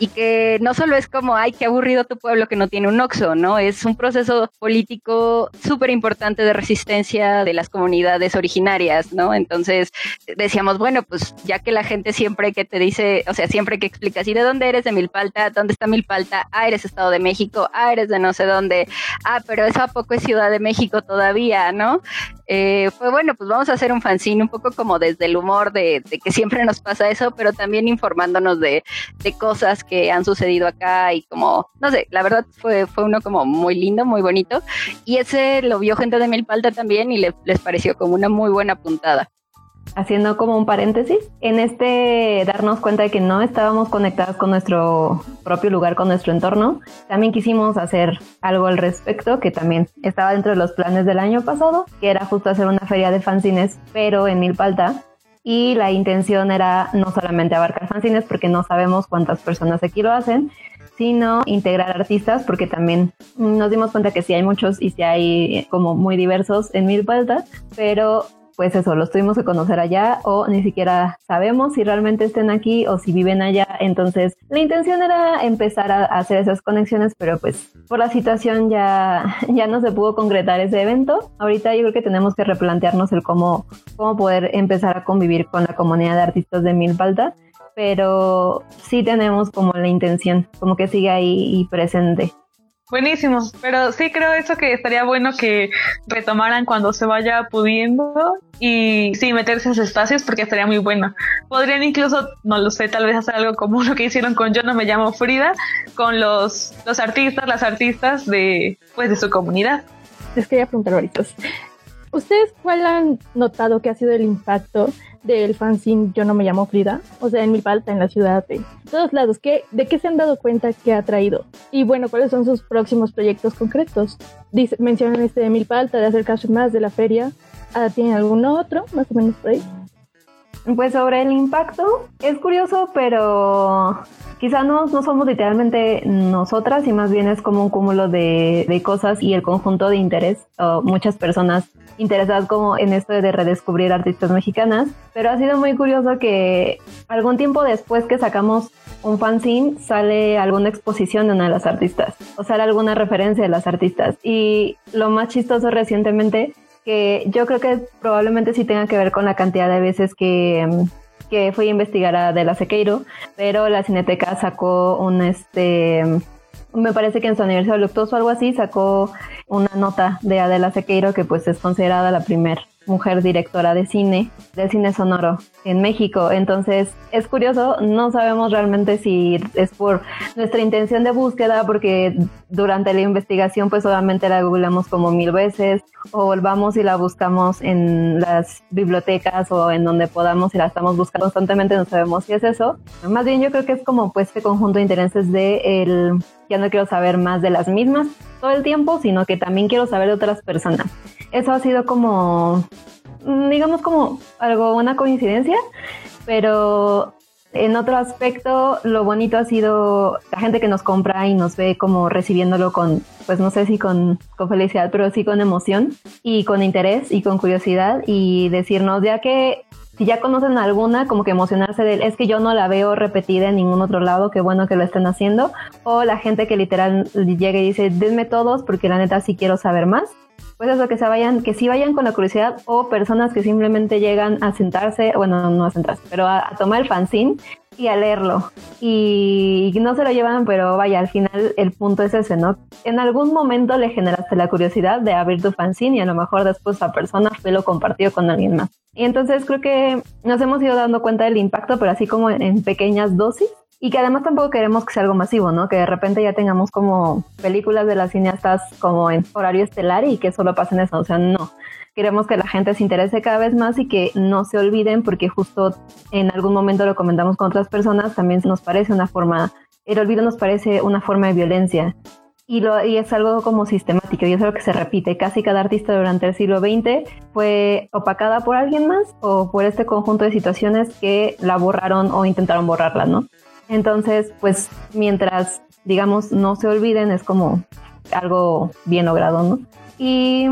y que no solo es como, ay, qué aburrido tu pueblo que no tiene un Oxxo, ¿no? Es un proceso político súper importante de resistencia de las comunidades originarias, ¿no? Entonces decíamos, bueno, pues ya que la gente siempre que te dice, o sea, siempre que explicas, ¿y de dónde eres de Milpalta? ¿Dónde está Milpalta? Ah, eres Estado de México, ah, eres de no sé dónde, ah, pero eso a poco es Ciudad de México todavía, ¿no? Eh, fue bueno, pues vamos a hacer un fanzine un poco como desde el humor de, de que siempre nos pasa eso, pero también informándonos de, de, cosas que han sucedido acá y como, no sé, la verdad fue, fue uno como muy lindo, muy bonito. Y ese lo vio gente de Milpalta también y le, les pareció como una muy buena puntada haciendo como un paréntesis, en este darnos cuenta de que no estábamos conectadas con nuestro propio lugar, con nuestro entorno, también quisimos hacer algo al respecto que también estaba dentro de los planes del año pasado, que era justo hacer una feria de fanzines, pero en Milpalta. Y la intención era no solamente abarcar fanzines, porque no sabemos cuántas personas aquí lo hacen, sino integrar artistas, porque también nos dimos cuenta que sí hay muchos y sí hay como muy diversos en Milpalta, pero pues eso, los tuvimos que conocer allá o ni siquiera sabemos si realmente estén aquí o si viven allá. Entonces, la intención era empezar a hacer esas conexiones, pero pues por la situación ya, ya no se pudo concretar ese evento. Ahorita yo creo que tenemos que replantearnos el cómo, cómo poder empezar a convivir con la comunidad de artistas de Milpalta, pero sí tenemos como la intención, como que sigue ahí y presente. Buenísimo, pero sí creo eso que estaría bueno que retomaran cuando se vaya pudiendo y sí meterse en esos espacios porque estaría muy bueno. Podrían incluso, no lo sé, tal vez hacer algo como lo que hicieron con Yo no me llamo Frida, con los, los artistas, las artistas de pues de su comunidad. Les quería preguntar, Baritos, ¿ustedes cuál han notado que ha sido el impacto del fanzine Yo no me llamo Frida, o sea, en Milpalta, en la ciudad, de todos lados. ¿qué, ¿De qué se han dado cuenta que ha traído? Y bueno, ¿cuáles son sus próximos proyectos concretos? Dice, mencionan este de Milpalta, de acercarse más de la feria. ¿Tienen algún otro, más o menos por ahí? Pues sobre el impacto, es curioso, pero quizá no, no somos literalmente nosotras y más bien es como un cúmulo de, de cosas y el conjunto de interés o muchas personas interesadas como en esto de redescubrir artistas mexicanas, pero ha sido muy curioso que algún tiempo después que sacamos un fanzine sale alguna exposición de una de las artistas o sale alguna referencia de las artistas. Y lo más chistoso recientemente que yo creo que probablemente sí tenga que ver con la cantidad de veces que, que fui a investigar a De la Sequeiro, pero la Cineteca sacó un este me parece que en su aniversario luctuoso o algo así sacó una nota de Adela Sequeiro que pues es considerada la primer mujer directora de cine, de cine sonoro en México. Entonces es curioso, no sabemos realmente si es por nuestra intención de búsqueda, porque durante la investigación pues obviamente la googleamos como mil veces, o volvamos y la buscamos en las bibliotecas o en donde podamos y la estamos buscando constantemente, no sabemos si es eso. Más bien yo creo que es como pues este conjunto de intereses de el ya no quiero saber más de las mismas todo el tiempo, sino que también quiero saber de otras personas. Eso ha sido como, mm, digamos como algo, una coincidencia, pero en otro aspecto, lo bonito ha sido la gente que nos compra y nos ve como recibiéndolo con, pues no sé si con, con, felicidad, pero sí con emoción y con interés y con curiosidad y decirnos, ya que si ya conocen alguna, como que emocionarse de es que yo no la veo repetida en ningún otro lado, qué bueno que lo estén haciendo, o la gente que literal llega y dice, denme todos porque la neta sí quiero saber más pues eso, que se vayan, que sí vayan con la curiosidad o personas que simplemente llegan a sentarse, bueno, no a sentarse, pero a, tomar el fanzine y a leerlo. Y no se lo llevan, pero vaya, al final el punto es ese, ¿no? En algún momento le generaste la curiosidad de abrir tu fanzine y a lo mejor después esa persona fue lo compartió con alguien más. Y entonces creo que nos hemos ido dando cuenta del impacto, pero así como en pequeñas dosis y que además tampoco queremos que sea algo masivo, ¿no? Que de repente ya tengamos como películas de las cineastas como en horario estelar y que solo pasen eso, o sea, no. Queremos que la gente se interese cada vez más y que no se olviden porque justo en algún momento lo comentamos con otras personas, también nos parece una forma, el olvido nos parece una forma de violencia y, lo, y es algo como sistemático y es algo que se repite. Casi cada artista durante el siglo XX fue opacada por alguien más o por este conjunto de situaciones que la borraron o intentaron borrarla, ¿no? Entonces, pues mientras, digamos, no se olviden, es como algo bien logrado, ¿no? Y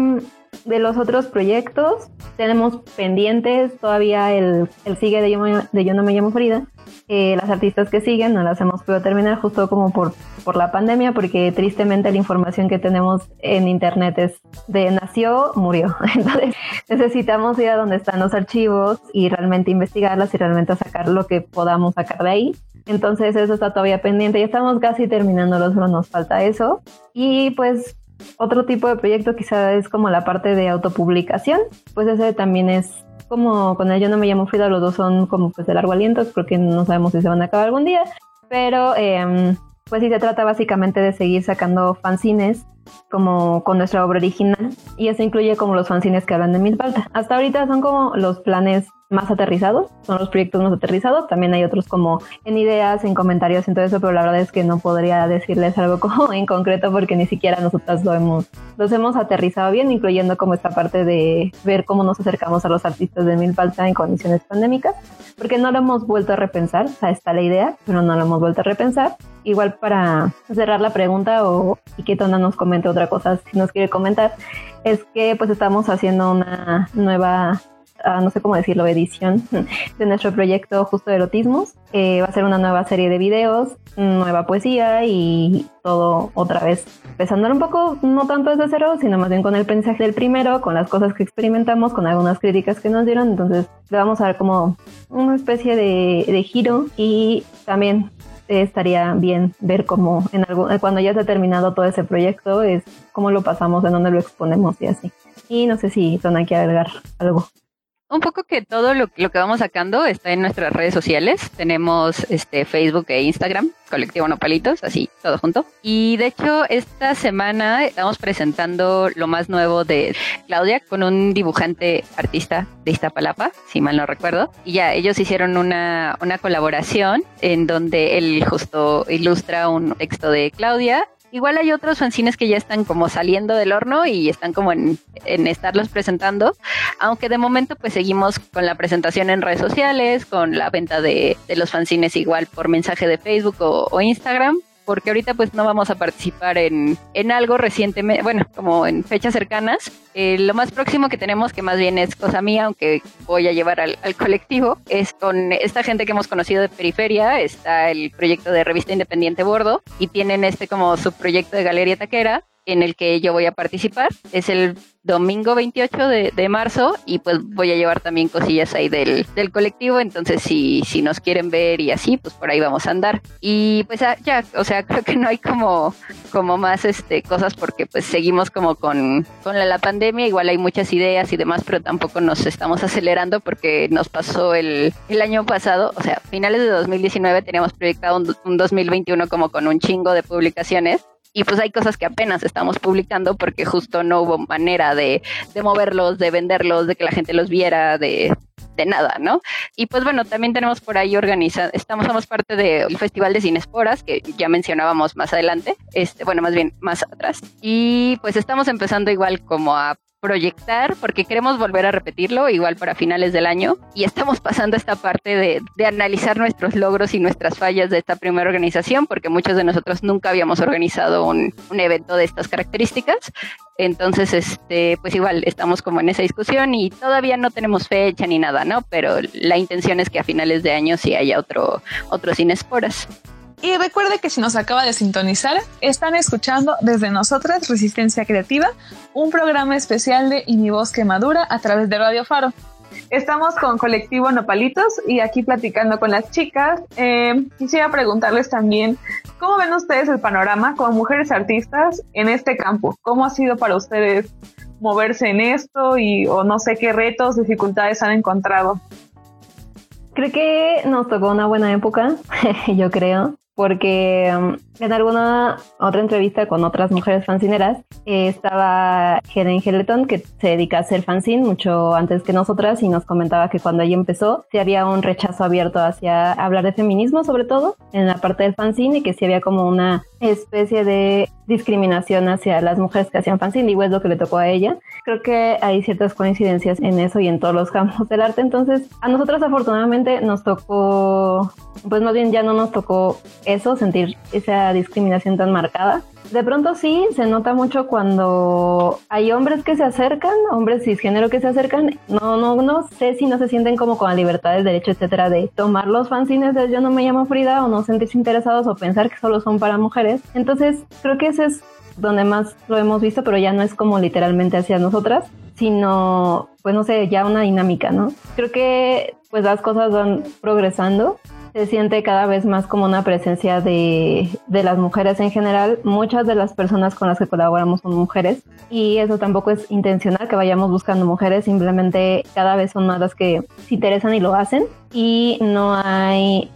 de los otros proyectos, tenemos pendientes todavía el, el sigue de yo, de yo no me llamo Frida. Eh, las artistas que siguen no las hemos podido terminar justo como por, por la pandemia, porque tristemente la información que tenemos en internet es de nació, murió. Entonces necesitamos ir a donde están los archivos y realmente investigarlas y realmente sacar lo que podamos sacar de ahí. Entonces eso está todavía pendiente. Ya estamos casi terminándolo, solo nos falta eso. Y pues otro tipo de proyecto quizá es como la parte de autopublicación. Pues ese también es como con el Yo no me llamo Frida, los dos son como pues de largo aliento, porque no sabemos si se van a acabar algún día. Pero eh, pues sí se trata básicamente de seguir sacando fanzines como con nuestra obra original y eso incluye como los fanzines que hablan de Milpalta. Hasta ahorita son como los planes más aterrizados, son los proyectos más aterrizados, también hay otros como en ideas, en comentarios, en todo eso, pero la verdad es que no podría decirles algo como en concreto porque ni siquiera nosotras lo hemos, los hemos aterrizado bien, incluyendo como esta parte de ver cómo nos acercamos a los artistas de Milpalta en condiciones pandémicas, porque no lo hemos vuelto a repensar, o sea, está la idea, pero no lo hemos vuelto a repensar. Igual para cerrar la pregunta o y que Tona nos comente otra cosa si nos quiere comentar, es que pues estamos haciendo una nueva uh, no sé cómo decirlo, edición de nuestro proyecto Justo Erotismos. Eh, va a ser una nueva serie de videos, nueva poesía y todo otra vez empezando un poco, no tanto desde cero, sino más bien con el mensaje del primero, con las cosas que experimentamos, con algunas críticas que nos dieron. Entonces vamos a dar como una especie de, de giro y también estaría bien ver cómo en algo, cuando ya se ha terminado todo ese proyecto es cómo lo pasamos, en dónde lo exponemos y así. Y no sé si Tona quiere agregar algo un poco que todo lo, lo, que vamos sacando está en nuestras redes sociales. Tenemos este Facebook e Instagram, Colectivo Nopalitos, así, todo junto. Y de hecho, esta semana estamos presentando lo más nuevo de Claudia con un dibujante artista de Iztapalapa, si mal no recuerdo. Y ya, ellos hicieron una, una colaboración en donde él justo ilustra un texto de Claudia Igual hay otros fanzines que ya están como saliendo del horno y están como en, en estarlos presentando, aunque de momento pues seguimos con la presentación en redes sociales, con la venta de, de los fanzines igual por mensaje de Facebook o, o Instagram porque ahorita pues no vamos a participar en, en algo recientemente, bueno, como en fechas cercanas. Eh, lo más próximo que tenemos, que más bien es cosa mía, aunque voy a llevar al, al, colectivo, es con esta gente que hemos conocido de Periferia, está el proyecto de revista independiente Bordo y tienen este como subproyecto de Galería Taquera en el que yo voy a participar. Es el domingo 28 de, de, marzo y pues voy a llevar también cosillas ahí del, del colectivo, entonces si, si nos quieren ver y así, pues por ahí vamos a andar. Y pues ah, ya, o sea, creo que no hay como, como más este, cosas porque pues seguimos como con, con la, la, pandemia, igual hay muchas ideas y demás, pero tampoco nos estamos acelerando porque nos pasó el, el año pasado, o sea, finales de 2019 teníamos proyectado un, un 2021 como con un chingo de publicaciones y pues hay cosas que apenas estamos publicando porque justo no hubo manera de, de moverlos, de venderlos, de que la gente los viera, de, de nada, ¿no? Y pues bueno, también tenemos por ahí organizado, estamos, somos parte del Festival de Cinesporas, que ya mencionábamos más adelante, este, bueno, más bien más atrás. Y pues estamos empezando igual como a proyectar porque queremos volver a repetirlo igual para finales del año y estamos pasando esta parte de, de, analizar nuestros logros y nuestras fallas de esta primera organización porque muchos de nosotros nunca habíamos organizado un, un evento de estas características. Entonces este pues igual estamos como en esa discusión y todavía no tenemos fecha ni nada no pero la intención es que a finales de año sí haya otro otro cinesporas y recuerde que si nos acaba de sintonizar, están escuchando desde nosotras Resistencia Creativa, un programa especial de Y mi voz que madura a través de Radio Faro. Estamos con Colectivo Nopalitos y aquí platicando con las chicas. Eh, quisiera preguntarles también, ¿cómo ven ustedes el panorama como mujeres artistas en este campo? ¿Cómo ha sido para ustedes moverse en esto y o no sé qué retos, dificultades han encontrado? Creo que nos tocó una buena época, yo creo porque um, en alguna otra entrevista con otras mujeres fancineras eh, estaba Helen Geleton que se dedica a hacer fanzine mucho antes que nosotras y nos comentaba que cuando ella empezó sí había un rechazo abierto hacia hablar de feminismo sobre todo en la parte del fanzine y que sí había como una especie de discriminación hacia las mujeres que hacían fanzine, igual es lo que le tocó a ella. Creo que hay ciertas coincidencias en eso y en todos los campos del arte. Entonces, a nosotros afortunadamente nos tocó, pues más bien ya no nos tocó eso, sentir esa discriminación tan marcada. De pronto sí, se nota mucho cuando hay hombres que se acercan, hombres cisgénero que se acercan. No, no, no sé si no se sienten como con la libertad del derecho, etcétera, de tomar los fanzines de Yo no me llamo Frida o no sentirse interesados o pensar que solo son para mujeres. Entonces, creo que ese es donde más lo hemos visto, pero ya no es como literalmente hacia nosotras, sino, pues no sé, ya una dinámica, ¿no? Creo que pues las cosas van progresando se siente cada vez más como una presencia de, de, las mujeres en general. Muchas de las personas con las que colaboramos son mujeres y eso tampoco es intencional que vayamos buscando mujeres, simplemente cada vez son más las que se interesan y lo hacen y no hay...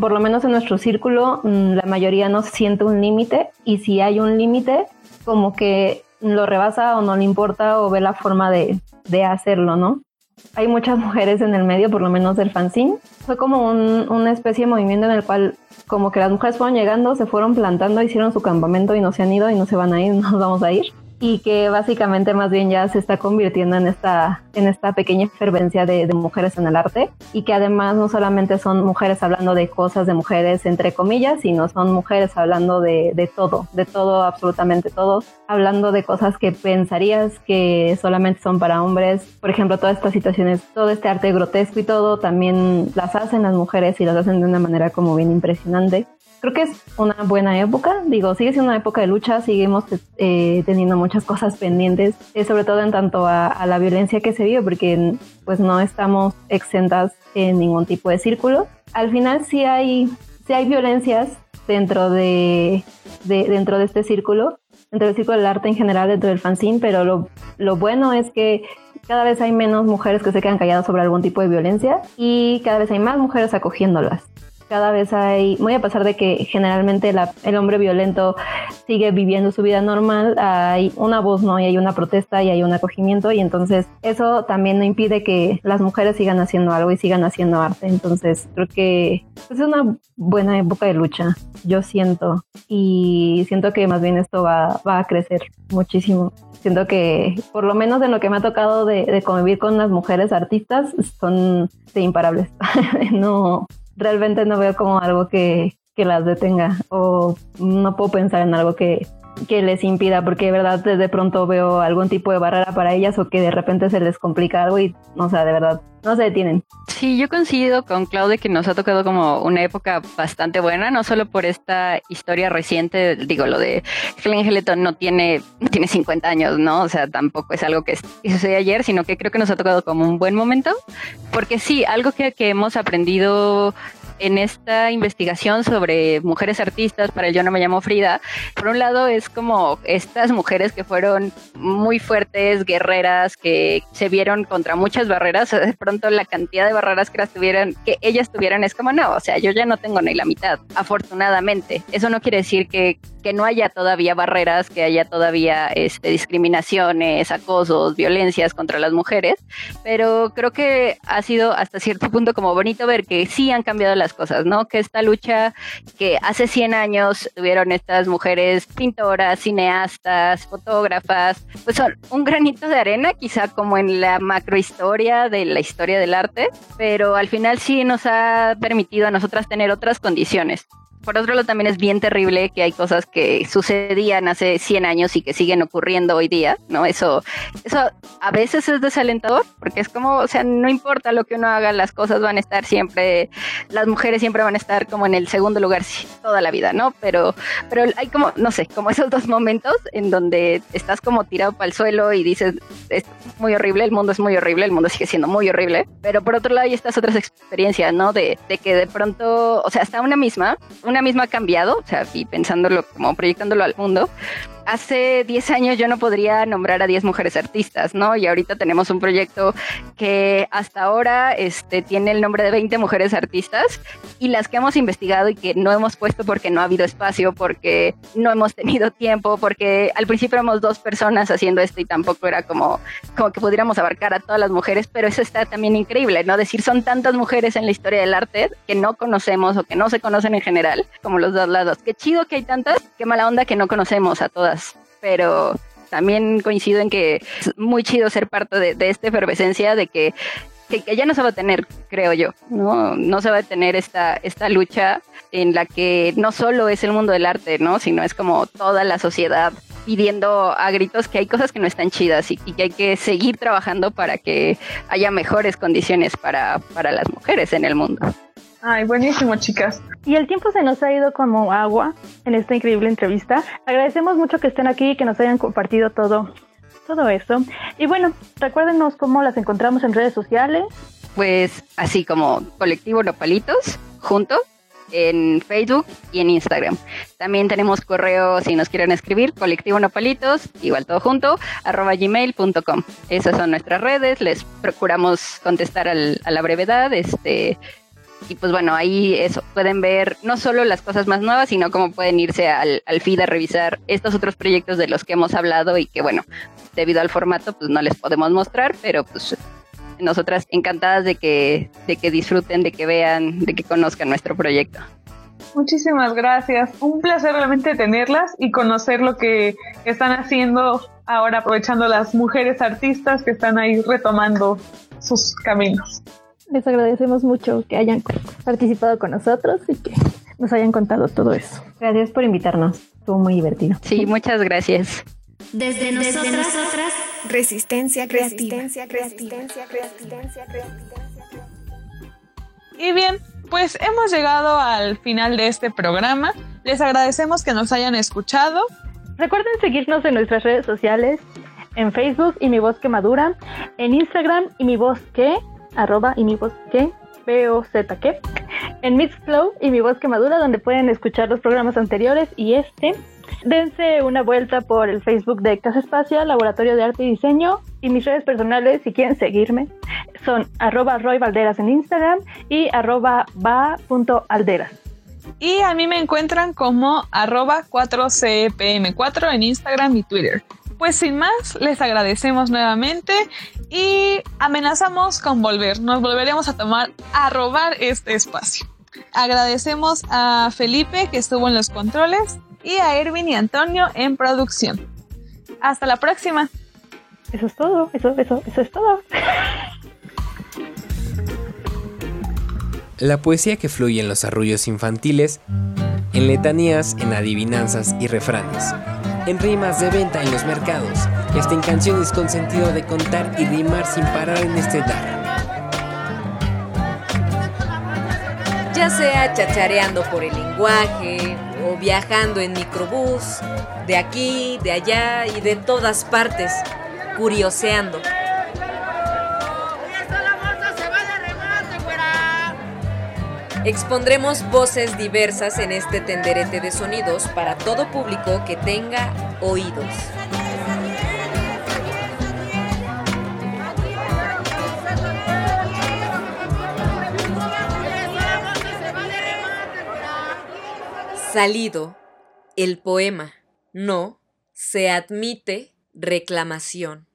Por lo menos en nuestro círculo, la mayoría no siente un límite y si hay un límite, como que lo rebasa o no le importa o ve la forma de, de hacerlo, ¿no? Hay muchas mujeres en el medio, por lo menos del fanzine. Fue como un, una especie de movimiento en el cual como que las mujeres fueron llegando, se fueron plantando, hicieron su campamento y no se han ido y no se van a ir, nos vamos a ir. Y que básicamente más bien ya se está convirtiendo en esta, en esta pequeña efervencia de, de mujeres en el arte y que además no solamente son mujeres hablando de cosas de mujeres entre comillas, sino son mujeres hablando de, de todo, de todo, absolutamente todo, hablando de cosas que pensarías que solamente son para hombres. Por ejemplo, todas estas situaciones, todo este arte grotesco y todo, también las hacen las mujeres y las hacen de una manera como bien impresionante. Creo que es una buena época, digo, sigue siendo una época de lucha, seguimos eh, teniendo muchas cosas pendientes, eh, sobre todo en tanto a, la violencia que se vive, porque pues no estamos exentas en ningún tipo de círculo. Al final sí hay, sí hay violencias dentro de, de, dentro de este círculo, dentro del círculo del arte en general, dentro del fanzine, pero lo, lo bueno es que cada vez hay menos mujeres que se quedan calladas sobre algún tipo de violencia y cada vez hay más mujeres acogiéndolas. Cada vez hay, muy a pesar de que generalmente la- el hombre violento sigue viviendo su vida normal, hay una voz, ¿no? Y hay una protesta y hay un acogimiento y entonces eso también no impide que las mujeres sigan haciendo algo y sigan haciendo arte. Entonces creo que es una buena época de lucha, yo siento, y siento que más bien esto va, va a crecer muchísimo. Siento que, por lo menos en lo que me ha tocado de, de convivir con las mujeres artistas, son de imparables. no, realmente no veo como algo que, que las detenga o no puedo pensar en algo que, que les impida, porque de verdad de pronto veo algún tipo de barrera para ellas o que de repente se les complica algo y, o sea, de verdad, no se detienen. Sí, yo coincido con Claudia que nos ha tocado como una época bastante buena, no solo por esta historia reciente, digo, lo de Helen Skeleton no tiene, no tiene 50 años, ¿no? O sea, tampoco es algo que sucedió ayer, sino que creo que nos ha tocado como un buen momento, porque sí, algo que, que hemos aprendido en esta investigación sobre mujeres artistas para el Yo no me llamo Frida, por un lado es como estas mujeres que fueron muy fuertes, guerreras, que se vieron contra muchas barreras, de pronto la cantidad de barreras que las que ellas tuvieran es como no, o sea, yo ya no tengo ni la mitad, afortunadamente. Eso no quiere decir que, que no haya todavía barreras, que haya todavía este, discriminaciones, acosos, violencias contra las mujeres, pero creo que ha sido hasta cierto punto como bonito ver que sí han cambiado las cosas, ¿no? Que esta lucha que hace 100 años tuvieron estas mujeres pintoras, cineastas, fotógrafas, pues son un granito de arena, quizá como en la macrohistoria de la historia del arte, pero al final sí nos ha permitido a nosotras tener otras condiciones. Por otro lado, también es bien terrible que hay cosas que sucedían hace 100 años y que siguen ocurriendo hoy día, ¿no? Eso, eso a veces es desalentador, porque es como, o sea, no importa lo que uno haga, las cosas van a estar siempre, las mujeres siempre van a estar como en el segundo lugar toda la vida, ¿no? Pero, pero hay como, no sé, como esos dos momentos en donde estás como tirado para el suelo y dices, es muy horrible, el mundo es muy horrible, el mundo sigue siendo muy horrible, pero por otro lado hay estas otras experiencias, ¿no? De, de que de pronto, o sea, hasta una misma, una misma ha cambiado, o sea, y pensándolo como proyectándolo al mundo. Hace 10 años yo no podría nombrar a 10 mujeres artistas, ¿no? Y ahorita tenemos un proyecto que hasta ahora este, tiene el nombre de 20 mujeres artistas y las que hemos investigado y que no hemos puesto porque no ha habido espacio, porque no hemos tenido tiempo, porque al principio éramos dos personas haciendo esto y tampoco era como, como que pudiéramos abarcar a todas las mujeres, pero eso está también increíble, ¿no? Decir, son tantas mujeres en la historia del arte que no conocemos o que no se conocen en general, como los dos lados. Qué chido que hay tantas, qué mala onda que no conocemos a todas, pero también coincido en que es muy chido ser parte de, esta efervescencia de que, que, que ya no se va a tener, creo yo, ¿no? No se va a tener esta, esta lucha en la que no solo es el mundo del arte, ¿no? Sino es como toda la sociedad pidiendo a gritos que hay cosas que no están chidas y, y que hay que seguir trabajando para que haya mejores condiciones para, para las mujeres en el mundo. Ay, buenísimo, chicas. Y el tiempo se nos ha ido como agua en esta increíble entrevista. Agradecemos mucho que estén aquí y que nos hayan compartido todo, todo eso. Y bueno, recuérdenos cómo las encontramos en redes sociales. Pues así como colectivo Nopalitos, junto en Facebook y en Instagram. También tenemos correo si nos quieren escribir, colectivo Nopalitos, igual todo junto, arroba gmail.com. Esas son nuestras redes, les procuramos contestar al- a la brevedad, este, y pues bueno, ahí eso, pueden ver no solo las cosas más nuevas, sino cómo pueden irse al, al feed a revisar estos otros proyectos de los que hemos hablado y que bueno, debido al formato pues no les podemos mostrar, pero pues nosotras encantadas de que, de que disfruten, de que vean, de que conozcan nuestro proyecto. Muchísimas gracias. Un placer realmente tenerlas y conocer lo que están haciendo ahora, aprovechando las mujeres artistas que están ahí retomando sus caminos. Les agradecemos mucho que hayan participado con nosotros y que nos hayan contado todo eso. Gracias por invitarnos. Estuvo muy divertido. Sí, muchas gracias. Desde nosotras, Resistencia creativa. Y bien, pues hemos llegado al final de este programa. Les agradecemos que nos hayan escuchado. Recuerden seguirnos en nuestras redes sociales, en Facebook y mi voz que madura, en Instagram y mi voz que, arroba y mi voz que, B-O-Z que, en Mixflow y mi voz que madura, donde pueden escuchar los programas anteriores y este. Dense una vuelta por el Facebook de Casa Espacia, Laboratorio de Arte y Diseño y mis redes personales si quieren seguirme son arroba Roy Valderas en Instagram y arroba va.alderas. Y a mí me encuentran como arroba 4cpm4 en Instagram y Twitter. Pues sin más, les agradecemos nuevamente y amenazamos con volver. Nos volveremos a tomar a robar este espacio. Agradecemos a Felipe que estuvo en los controles y a Erwin y Antonio en producción. Hasta la próxima. Eso es todo, eso, eso, eso es todo. La poesía que fluye en los arrullos infantiles, en letanías, en adivinanzas y refranes, en rimas de venta en los mercados, hasta en canciones con sentido de contar y rimar sin parar en este dar. Ya sea chachareando por el lenguaje o viajando en microbús, de aquí, de allá y de todas partes, curioseando. Expondremos voces diversas en este tenderete de sonidos para todo público que tenga oídos. Salido el poema. No se admite reclamación.